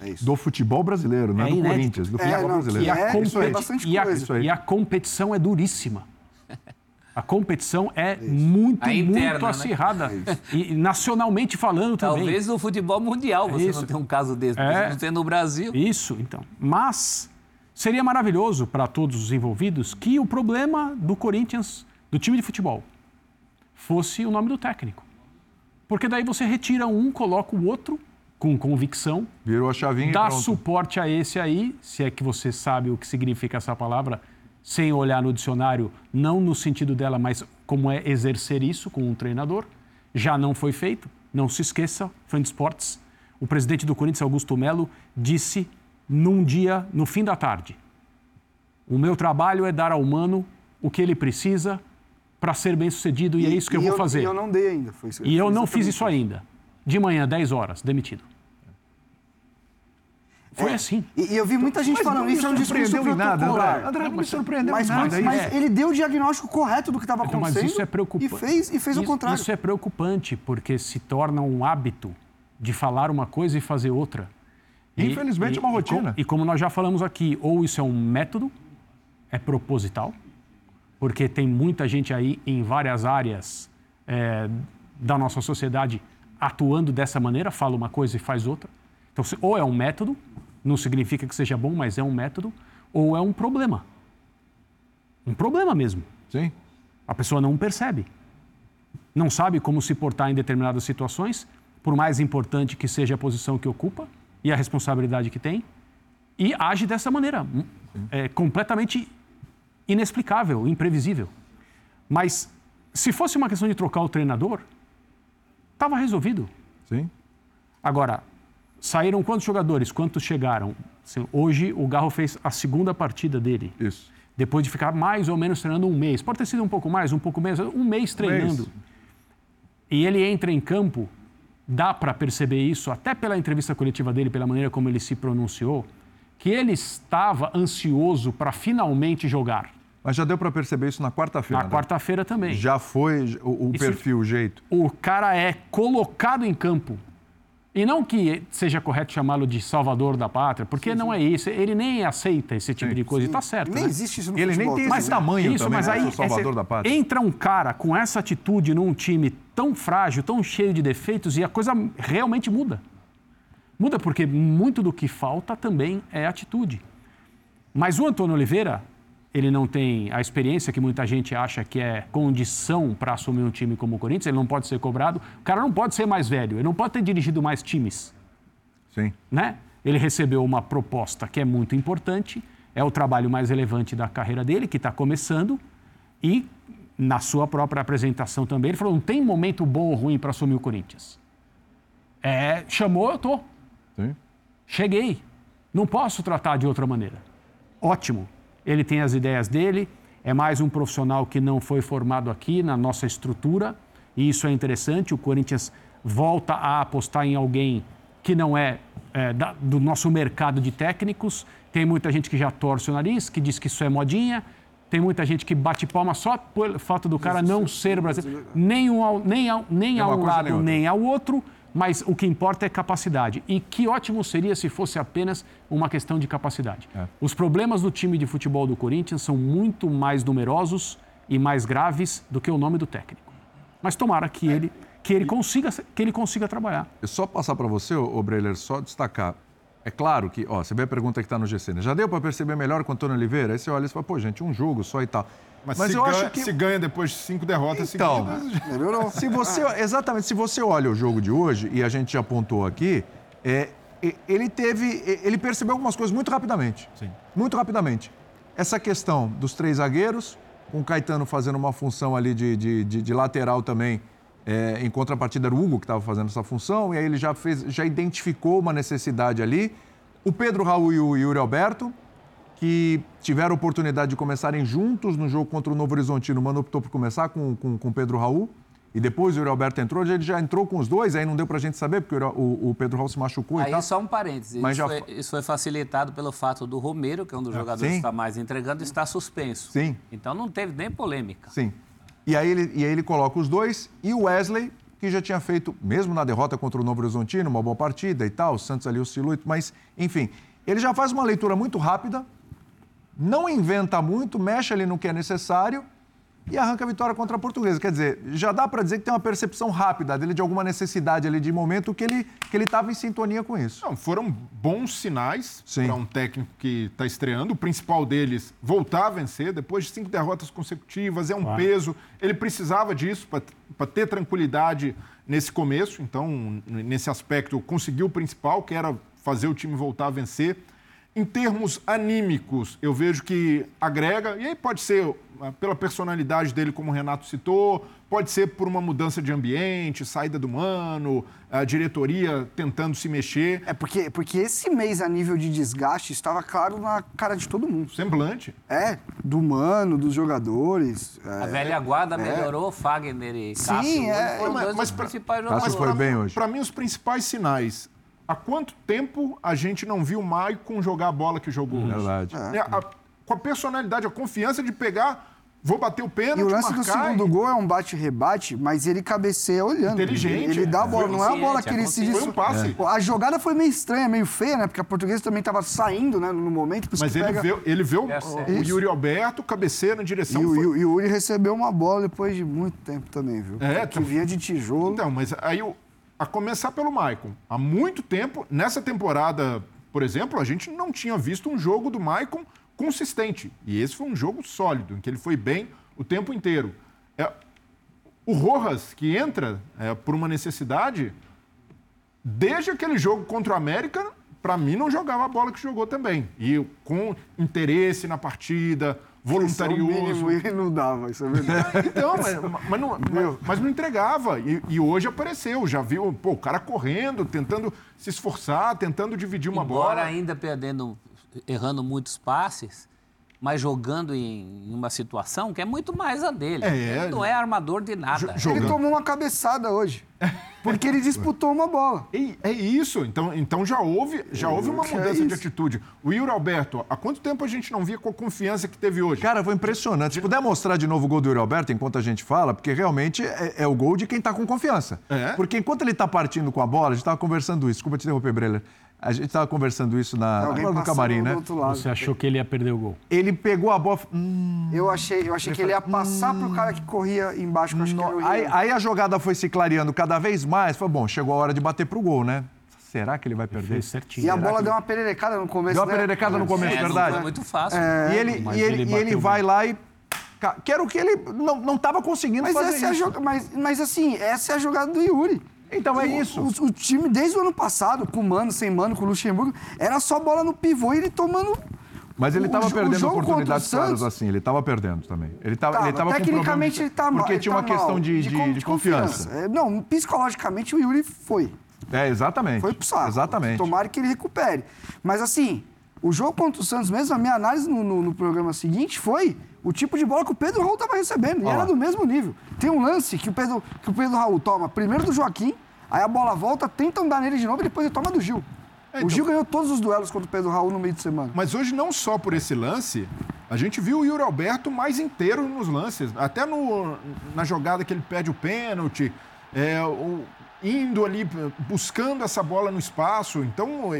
É isso. Do futebol brasileiro, não é, É do inédito. Corinthians, do É, futebol não, brasileiro. E a, É, competi- e a- coisa. Isso aí. e a competição é duríssima. A competição é muito, A interna, muito né? acirrada. E, e nacionalmente falando também. talvez no futebol mundial você Isso. não tenha um caso desse. É. Não tem no Brasil. Isso, então. Mas seria maravilhoso para todos os envolvidos que o problema do Corinthians, do time de futebol, fosse o nome do técnico. Porque daí você retira um, coloca o outro com convicção, Virou a chavinha dá suporte a esse aí, se é que você sabe o que significa essa palavra, sem olhar no dicionário, não no sentido dela, mas como é exercer isso com um treinador. Já não foi feito, não se esqueça, fã de esportes. O presidente do Corinthians, Augusto Melo, disse num dia, no fim da tarde: O meu trabalho é dar ao humano o que ele precisa para ser bem sucedido e, é isso que eu E vou fazer. E eu não dei ainda. Foi isso, E eu foi não fiz isso ainda. De manhã, 10 horas, demitido. Foi assim. E, e eu vi muita gente Mas falando, isso é um discurso em nada, André. André, não me surpreendeu Mas, nada. mas, mas ele deu o diagnóstico correto do que estava Então, mas acontecendo isso é preocupante. e fez, e fez o Isso- contrário. Isso é preocupante, porque se torna um hábito de falar uma coisa e fazer outra. E- Infelizmente, é uma e rotina. com- E, como nós já falamos aqui, ou isso é um método, é proposital, porque tem muita gente aí em várias áreas é, da nossa sociedade atuando dessa maneira, fala uma coisa e faz outra. Então, ou é um método, não significa que seja bom, mas é um método, ou é um problema. Um problema mesmo. Sim. A pessoa não percebe. Não sabe como se portar em determinadas situações, por mais importante que seja a posição que ocupa e a responsabilidade que tem, e age dessa maneira. É completamente inexplicável, imprevisível. Mas se fosse uma questão de trocar o treinador, estava resolvido. Sim. Agora, saíram quantos jogadores? Quantos chegaram? Hoje o Garro fez a segunda partida dele Isso. depois de ficar mais ou menos treinando um mês. Pode ter sido um pouco mais, um pouco menos, um mês treinando. mês. E ele entra em campo, dá para perceber isso, até pela entrevista coletiva dele, pela maneira como ele se pronunciou, que ele estava ansioso para finalmente jogar. Mas já deu para perceber isso na quarta-feira. Na né? quarta-feira também. Já foi o, o perfil, o jeito. O cara é colocado em campo. E não que seja correto chamá-lo de salvador da pátria, porque não é isso. Ele nem aceita esse tipo de coisa. E tá certo. Nem né? existe isso no Ele nem futebol. tem tá esse vendo? tamanho Isso, também, mas né? aí salvador esse- da pátria. entra um cara com essa atitude num time tão frágil, tão cheio de defeitos e a coisa realmente muda. Muda porque muito do que falta também é atitude. Mas o Antônio Oliveira ele não tem a experiência que muita gente acha que é condição para assumir um time como o Corinthians, ele não pode ser cobrado. O cara não pode ser mais velho, ele não pode ter dirigido mais times. Sim. Né? Ele recebeu uma proposta que é muito importante, é o trabalho mais relevante da carreira dele, que está começando, e na sua própria apresentação também, ele falou: não tem momento bom ou ruim para assumir o Corinthians. É, chamou, eu tô. Sim. Cheguei. Não posso tratar de outra maneira. Ótimo. Ele tem as ideias dele, é mais um profissional que não foi formado aqui na nossa estrutura, e isso é interessante. O Corinthians volta a apostar em alguém que não é, é da, do nosso mercado de técnicos. Tem muita gente que já torce o nariz, que diz que isso é modinha. Tem muita gente que bate palma só pelo fato do cara não ser brasileiro, nem, um, nem, ao, nem a um lado, nem, nem ao outro mas o que importa é capacidade. E que ótimo seria se fosse apenas uma questão de capacidade. É. Os problemas do time de futebol do Corinthians são muito mais numerosos e mais graves do que o nome do técnico. Mas tomara que ele que ele consiga que ele consiga trabalhar. Eu só passar para você, o Breler, só destacar. É claro que, ó, você vê a pergunta que está no GC, né? Já deu para perceber melhor com o Antônio Oliveira? Aí você olha e fala, pô, gente, um jogo só e tal. Mas, Mas eu ganha, acho que se ganha depois de cinco derrotas então, seguidas. Se você, exatamente, se você olha o jogo de hoje e a gente já apontou aqui, é, ele teve, ele percebeu algumas coisas muito rapidamente. Sim. Muito rapidamente. Essa questão dos três zagueiros, com o Caetano fazendo uma função ali de, de, de, de lateral também, é, em contrapartida era o Hugo que estava fazendo essa função, e aí ele já fez, já identificou uma necessidade ali. O Pedro Raul e o Yuri Alberto, que tiveram oportunidade de começarem juntos no jogo contra o Novo Horizontino. O Mano optou por começar com, com, com o Pedro Raul. E depois o Yuri Alberto entrou, ele já entrou com os dois, aí não deu pra gente saber, porque o, o Pedro Raul se machucou aí e tal. só um parênteses, Mas isso, já... foi, isso foi facilitado pelo fato do Romero, que é um dos é, jogadores sim. que está mais entregando, estar suspenso. Sim. Então não teve nem polêmica. Sim. E aí ele, e aí ele coloca os dois, e o Wesley, que já tinha feito, mesmo na derrota contra o Novo Horizontino, uma boa partida e tal, o Santos ali oscilou, mas, enfim, ele já faz uma leitura muito rápida, não inventa muito, mexe ali no que é necessário e arranca a vitória contra a portuguesa. Quer dizer, já dá para dizer que tem uma percepção rápida dele de alguma necessidade ali de momento que ele que ele estava em sintonia com isso. Não, foram bons sinais para um técnico que está estreando. O principal deles voltar a vencer depois de cinco derrotas consecutivas é um peso. Ele precisava disso para ter tranquilidade nesse começo. Então, nesse aspecto, conseguiu o principal, que era fazer o time voltar a vencer. Em termos anímicos, eu vejo que agrega, e aí pode ser ah, pela personalidade dele, como o Renato citou, pode ser por uma mudança de ambiente, saída do mano, a diretoria tentando se mexer. É porque, porque esse mês, a nível de desgaste, estava claro na cara de todo mundo. Semblante. É, do mano, dos jogadores. É, a velha guarda é. melhorou, Fagner e Cássio. Sim, é. Foram mas, mas, principais jogadores. Cássio foi bem hoje. Para mim, os principais sinais Há quanto tempo a gente não viu o Maicon jogar a bola que jogou hoje? Verdade. É, a, com a personalidade, a confiança de pegar Vou bater o pênalti, E o lance do segundo e... gol é um bate-rebate, mas ele cabeceia olhando. Inteligente. Ele, dá a bola, não é a bola que ele se... Foi um passe. É. A jogada foi meio estranha, meio feia, né? Porque a portuguesa também estava saindo né, no momento. Mas ele, pega... viu, ele viu é o, o Yuri Alberto cabeceia na direção. E o, foi... Yuri recebeu uma bola depois de muito tempo também, viu? É, que vinha de tijolo. Então, mas aí o a começar pelo Maicon. Há muito tempo, nessa temporada, por exemplo, a gente não tinha visto um jogo do Maicon consistente. E esse foi um jogo sólido, em que ele foi bem o tempo inteiro. É, o Rojas, que entra é, por uma necessidade, desde aquele jogo contra o América, para mim não jogava a bola que jogou também. E com interesse na partida, voluntarioso. Ele não dava, isso é verdade. então, mas, mas, não, mas, mas, não entregava. E, e, hoje apareceu, já viu pô, o cara correndo, tentando se esforçar, tentando dividir uma Embora bola. Embora ainda perdendo, errando muitos passes, mas jogando em uma situação que é muito mais a dele. É, ele não é armador de nada. Ele tomou uma cabeçada hoje. Porque ele disputou uma bola. É isso. Então, então já houve, já houve uma mudança é de atitude. O Yuri Alberto, há quanto tempo a gente não via com a confiança que teve hoje? Cara, foi impressionante. Se puder mostrar de novo o gol do Yuri Alberto enquanto a gente fala, porque realmente é, é o gol de quem está com confiança. É? Porque enquanto ele está partindo com a bola, a gente estava conversando isso. Desculpa te interromper, Breler. A gente estava conversando isso na, no camarim, né? Você achou que ele ia perder o gol? Ele pegou a bola. Hum, eu achei, eu achei que ele ia passar hum, pro cara que corria embaixo, que acho que era o aí, aí, a jogada foi se clareando cada vez mais. Foi bom, chegou a hora de bater pro gol, né? Será que ele vai perder? Fez certinho. E a bola que- deu uma pererecada no começo, Deu uma né? pererecada no começo, É, não verdade. foi muito fácil. E ele, e ele, ele e ele vai lá e. Que era o que ele não, não tava conseguindo Mas, fazer essa é joga... mas, mas assim, essa é a jogada do Yuri. Então é isso. O, o time, desde o ano passado, com Mano, sem Mano, com o Luxemburgo, era só bola no pivô e ele tomando. Mas ele estava perdendo oportunidades claras Santos- assim. Ele estava perdendo também. Ele estava Tava, ele tava tecnicamente ele tá mal. Porque ele tinha tá uma questão mal, de, de, con- de confiança. É, não, psicologicamente o Yuri foi. É, exatamente. Foi pro saco. Exatamente. Tomara que ele recupere. Mas assim, o jogo contra o Santos mesmo, a minha análise no, no- no programa seguinte foi o tipo de bola que o Pedro Raul estava recebendo. E era do mesmo nível. Tem um lance que o Pedro, que o Pedro Raul toma primeiro do Joaquim, aí a bola volta, tentam dar nele de novo e depois ele toma do Gil. É, O então- Gil ganhou todos os duelos contra o Pedro Raul no meio de semana. Mas hoje, não só por esse lance, a gente viu o Yuri Alberto mais inteiro nos lances. Até no, na jogada que ele pede o pênalti, é, o- indo ali, buscando essa bola no espaço. Então,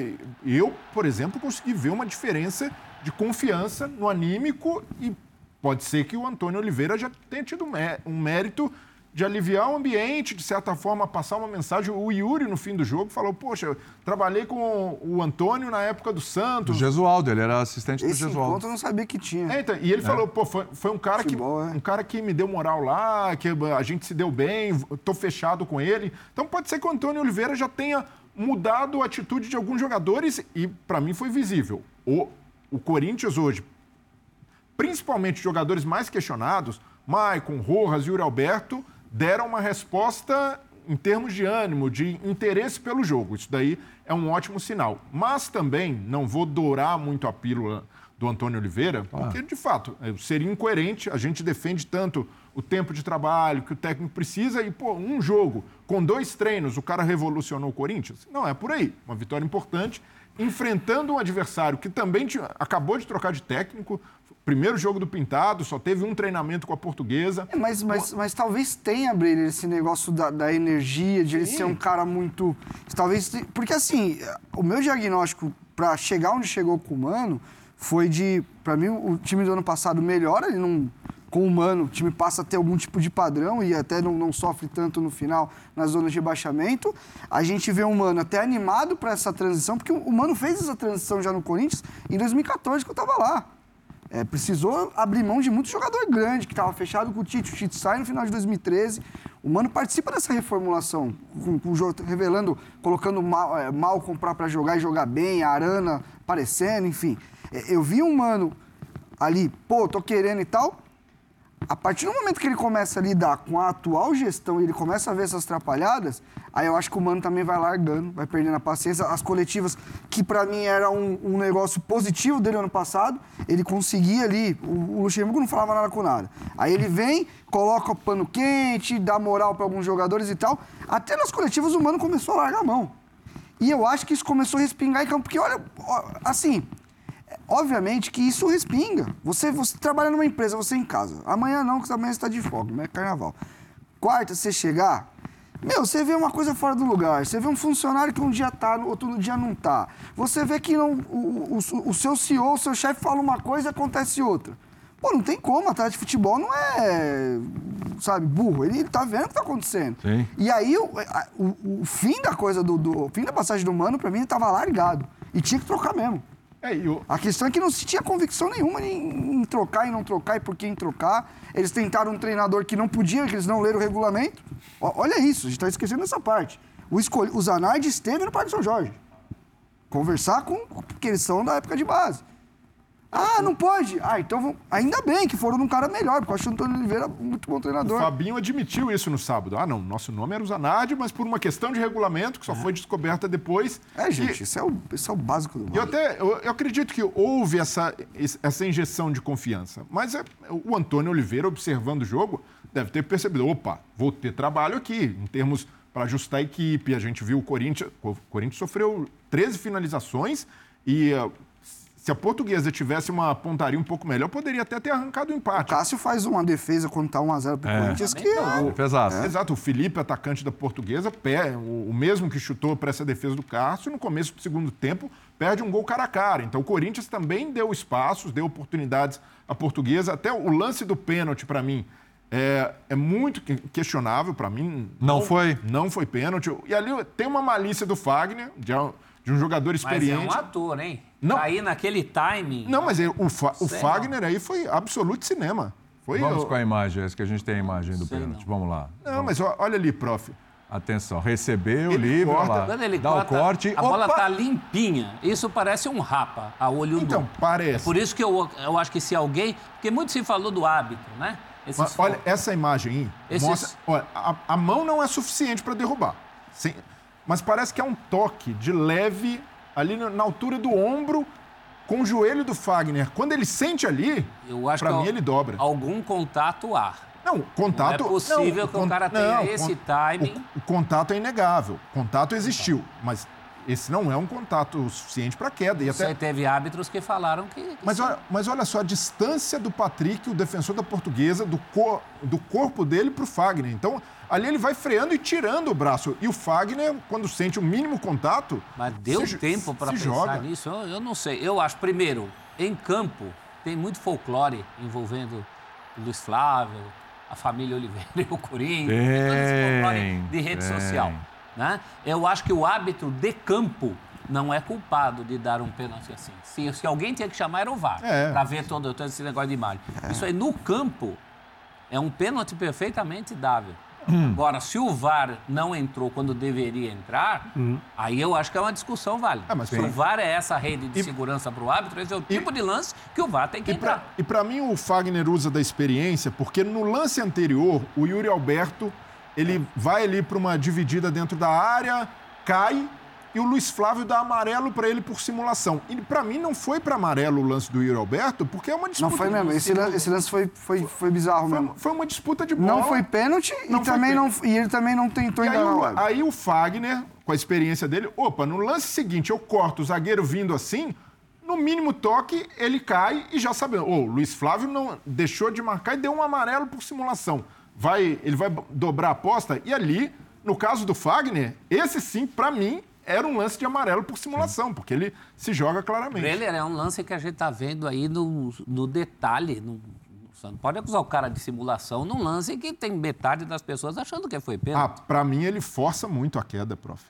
eu, por exemplo, consegui ver uma diferença de confiança no anímico e pode ser que o Antônio Oliveira já tenha tido um mérito de aliviar o ambiente, de certa forma, passar uma mensagem. O Yuri, no fim do jogo, falou: Poxa, trabalhei com o Antônio na época do Do Santos. Gesualdo, ele era assistente do Esse Gesualdo. encontro eu não sabia que tinha. É, então, e ele falou, pô, foi, foi um cara Futebol, que é. um cara que me deu moral lá, que a gente se deu bem, tô fechado com ele. Então pode ser que o Antônio Oliveira já tenha mudado a atitude de alguns jogadores e para mim foi visível. O, o Corinthians hoje, principalmente jogadores mais questionados, Maicon, Rojas e Yuri Alberto, deram uma resposta em termos de ânimo, de interesse pelo jogo. Isso daí é um ótimo sinal. Mas também não vou dourar muito a pílula do Antônio Oliveira, porque, de fato, seria incoerente. A gente defende tanto o tempo de trabalho que o técnico precisa e, pô, um jogo com dois treinos, o cara revolucionou o Corinthians? Não, é por aí. Uma vitória importante, enfrentando um adversário que também tinha- acabou de trocar de técnico, primeiro jogo do Pintado, só teve um treinamento com a portuguesa. É, mas, mas, mas talvez tenha, Brilho, esse negócio da, da energia, de ele ser um cara muito. Talvez. Porque assim, o meu diagnóstico para chegar onde chegou com o Mano foi de. Para mim, o time do ano passado melhora, ele não. Com o Mano, o time passa a ter algum tipo de padrão e até não, não sofre tanto no final nas zonas de rebaixamento. A gente vê o Mano até animado para essa transição, porque o Mano fez essa transição já no Corinthians em 2014, que eu estava lá. É, precisou abrir mão de muito jogador grande, que estava fechado com o Tite. O Tite sai no final de 2013. O Mano participa dessa reformulação, com, com revelando, colocando mal, é, Malcom para jogar e jogar bem, a Arana aparecendo, enfim. É, Eu vi um Mano ali, pô, tô querendo e tal. A partir do momento que ele começa a lidar com a atual gestão e ele começa a ver essas atrapalhadas, aí eu acho que o Mano também vai largando, vai perdendo a paciência. As coletivas, que pra mim era um, um negócio positivo dele ano passado, ele conseguia ali, o, o Luxemburgo não falava nada com nada. Aí ele vem, coloca o pano quente, dá moral pra alguns jogadores e tal. Até nas coletivas o Mano começou a largar a mão. E eu acho que isso começou a respingar em campo, porque olha, assim, Obviamente que isso respinga. Você, você trabalha numa empresa, você em casa. Amanhã não, que amanhã você está de folga, amanhã é carnaval. Quarta, você chegar, meu, você vê uma coisa fora do lugar. Você vê um funcionário que um dia tá, no outro dia não tá. Você vê que não, o, o, o seu CEO, o seu chefe fala uma coisa e acontece outra. Pô, não tem como, atleta de futebol não é, sabe, burro. Ele tá vendo o que tá acontecendo. Sim. E aí, o, o, o fim da coisa, do, do o fim da passagem do Mano, pra mim, ele tava largado. E tinha que trocar mesmo. É, e o, A questão é que não se tinha convicção nenhuma em, em trocar e não trocar e por que trocar. Eles tentaram um treinador que não podia, que eles não leram o regulamento. Ó, olha isso, a gente está esquecendo essa parte. O, escolhi, o Zanardi esteve no Parque São Jorge. Conversar com. Porque eles são da época de base. Ah, não pode? Ah, então vamos- ainda bem que foram num cara melhor, porque eu acho o Antônio Oliveira muito bom o treinador. Fabinho admitiu isso no sábado. Ah, não, nosso nome era o Zanardi, mas por uma questão de regulamento, que só foi descoberta depois. É, gente, E- isso é, o, isso é o básico do E eu mundo. até eu, eu acredito que houve essa, essa injeção de confiança. Mas é, o Antônio Oliveira, observando o jogo, deve ter percebido: opa, vou ter trabalho aqui, em termos para ajustar a equipe. A gente viu o Corinthians. O Corinthians sofreu 13 finalizações e. se a portuguesa tivesse uma pontaria um pouco melhor, poderia até ter arrancado o O empate. Cássio faz uma defesa quando tá 1x0 pro Corinthians que é. Defesaço. Exato, o Felipe, atacante da portuguesa, pé, o o mesmo que chutou para essa defesa do Cássio, no começo do segundo tempo, perde um gol cara a cara. Então o Corinthians também deu espaços, deu oportunidades à portuguesa. Até o lance do pênalti, para mim, É, é muito que- questionável para mim. Não foi? Não foi pênalti. E ali tem uma malícia do Fagner, de, de um jogador Mas é experiente. um ator, hein? Não. Cair naquele timing. Não, mas é- o, Fa- o Fagner aí foi absoluto cinema. Foi, Vamos o- com a imagem, essa que a gente tem a imagem do Sei pênalti. não. Vamos lá. Não, mas ó- olha ali, prof. Atenção, recebeu, Ele livre, corta. lá. Dá corta, o corte. a bola Opa! tá limpinha. Isso parece um rapa a olho Então, nu. parece. É por isso que eu, eu acho que se alguém... Porque muito se falou do hábito, né? Esses Mas olha, essa imagem aí Esses- mostra. Olha, a, a mão não é suficiente para derrubar. Sim, mas parece que é um toque de leve ali na, altura do ombro com o joelho do Fagner. Quando ele sente ali, para mim ele dobra. Algum contato há. Não, contato. Não é possível que o con- cara tenha esse timing. O, o contato é inegável. Contato existiu, mas esse não é um contato suficiente para queda. E Você até, teve árbitros que falaram que... que mas, olha, mas olha só a distância do Patrick, o defensor da portuguesa, do, cor, do corpo dele para o Fagner. Então, ali ele vai freando e tirando o braço. E o Fagner, quando sente o mínimo contato. Mas deu se- tempo para pensar joga. nisso? Eu, eu não sei. Eu acho, primeiro, em campo, tem muito folclore envolvendo o Luiz Flávio, a família Oliveira e o Corinthians. Tem, todo esse folclore de rede tem. social. Né? Eu acho que o árbitro de campo não é culpado de dar um pênalti assim. Se, se alguém tinha que chamar, era o VAR. É. Para ver todo, todo esse negócio de imagem. Isso aí, no campo, é um pênalti perfeitamente dável. Hum. Agora, se o VAR não entrou quando deveria entrar, aí eu acho que é uma discussão válida. Ah, se o VAR é essa rede de E- segurança para o árbitro, esse é o tipo de lance que o VAR tem que E pra, entrar. e pra mim o Fagner usa da experiência, porque no lance anterior, o Yuri Alberto, ele vai ali para uma dividida dentro da área, cai, e o Luiz Flávio dá amarelo para ele por simulação. E pra mim não foi para amarelo o lance do Yuri Alberto, porque é uma disputa. Não foi mesmo. Esse, lan- esse lance foi, foi, foi bizarro Foi, mesmo. foi uma disputa de bola. Não foi pênalti Não e, foi também não, pênalti. e ele também não tentou E aí, enganar o o, aí o Fagner, com a experiência dele, opa, no lance seguinte eu corto o zagueiro vindo assim, no mínimo toque, ele cai e já sabe. Ô, o Luiz Flávio não deixou de marcar e deu um amarelo por simulação. Vai, ele vai dobrar a aposta e ali, no caso do Fagner, esse sim, pra mim, era um lance de amarelo por simulação, porque ele se joga claramente. Trailer é um lance que a gente está vendo aí no, no detalhe. No, você não pode acusar o cara de simulação num lance que tem metade das pessoas achando que foi Ah, pênalti. pra mim ele força muito a queda, prof.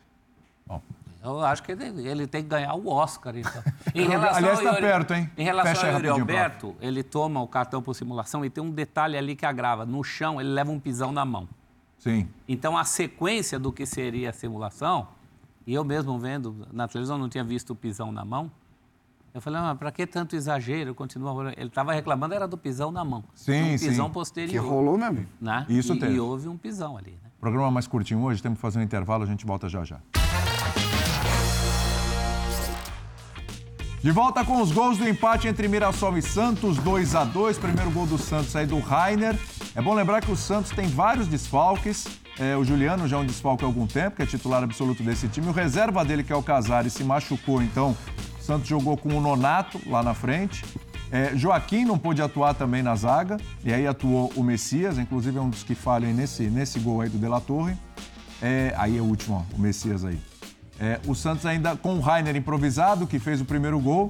Eu acho que ele, ele tem que ganhar o Oscar, então. Em relação Aliás, tá Yuri- perto, hein? Em relação Fecha ao Yuri. Alberto, ele toma o cartão por simulação e tem um detalhe ali que agrava. No chão, ele leva um pisão na mão. Sim. Então, a sequência do que seria a simulação, e eu mesmo vendo na televisão, não tinha visto o pisão na mão, eu falei, mas para que tanto exagero? Continua. Ele estava reclamando, era do pisão na mão. Sim, um pisão sim. posterior. Que rolou mesmo. Né? Isso e, teve. e houve um pisão ali. Né? Programa mais curtinho hoje, temos que fazer um intervalo, a gente volta já já. De volta com os gols do empate entre Mirassol e Santos, 2 a 2 Primeiro gol do Santos aí do Rainer. É bom lembrar que o Santos tem vários desfalques. É, o Juliano já é um desfalque há algum tempo, que é titular absoluto desse time. O reserva dele, que é o Casares, se machucou, então o Santos jogou com o Nonato lá na frente. É, Joaquim não pôde atuar também na zaga, e aí atuou o Messias, inclusive é um dos que falham nesse, nesse gol aí do De La Torre. É, aí é o último, ó, o Messias aí. É, o Santos ainda com o Rainer improvisado, que fez o primeiro gol.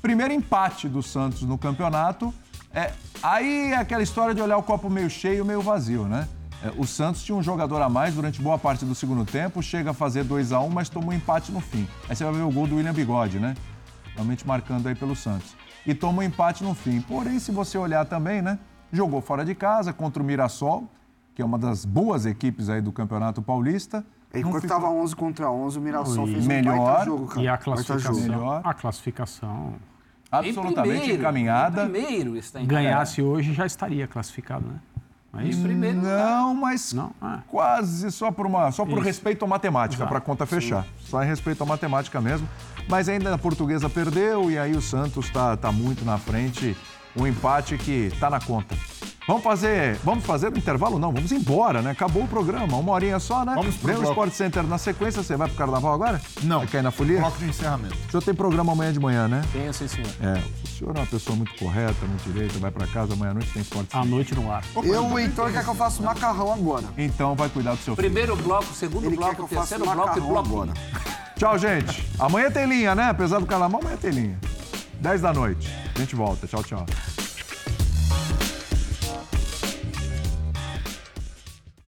Primeiro empate do Santos no campeonato. É, aí é aquela história de olhar o copo meio cheio, meio vazio, né? É, o Santos tinha um jogador a mais durante boa parte do segundo tempo, chega a fazer 2 a 1 mas tomou um empate no fim. Aí você vai ver o gol do William Bigode, né? Realmente marcando aí pelo Santos. E toma um empate no fim. Porém, se você olhar também, né? Jogou fora de casa contra o Mirassol, que é uma das boas equipes aí do Campeonato Paulista. Não Enquanto ficou- tava 11 contra 11, o Mirassol E fez um melhor, baita jogo, cara. E a classificação. Melhor. a classificação, absolutamente primeiro, encaminhada. primeiro está ganhasse hoje já estaria classificado, né? Mas Em primeiro. Não, mas Não, ah. quase só por uma, só por Isso. respeito à matemática, para a conta fechar. Só em respeito à matemática mesmo. Mas ainda a portuguesa perdeu e aí o Santos tá, tá muito na frente. Um empate que tá na conta. Vamos fazer, vamos fazer um intervalo? Não, vamos embora, né? Acabou o programa, uma horinha só, né? Vamos pro Vem o bloco. Sport Center na sequência. Você vai pro Carnaval agora? Não. Vai cair na folia? Bloco de encerramento. O senhor tem programa amanhã de manhã, né? Tenho, sim, senhor. É, o senhor é uma pessoa muito correta, muito direita, vai pra casa, amanhã à noite tem Sport à Center. noite no ar. Eu, o Heitor, quer que eu faça macarrão agora. Então vai cuidar do seu filho. Primeiro bloco, segundo Ele bloco, terceiro bloco e macarrão bloco. agora. Tchau, gente. Amanhã tem linha, né? Apesar do carnaval, amanhã tem linha. 10 da noite. A gente volta. Tchau, tchau.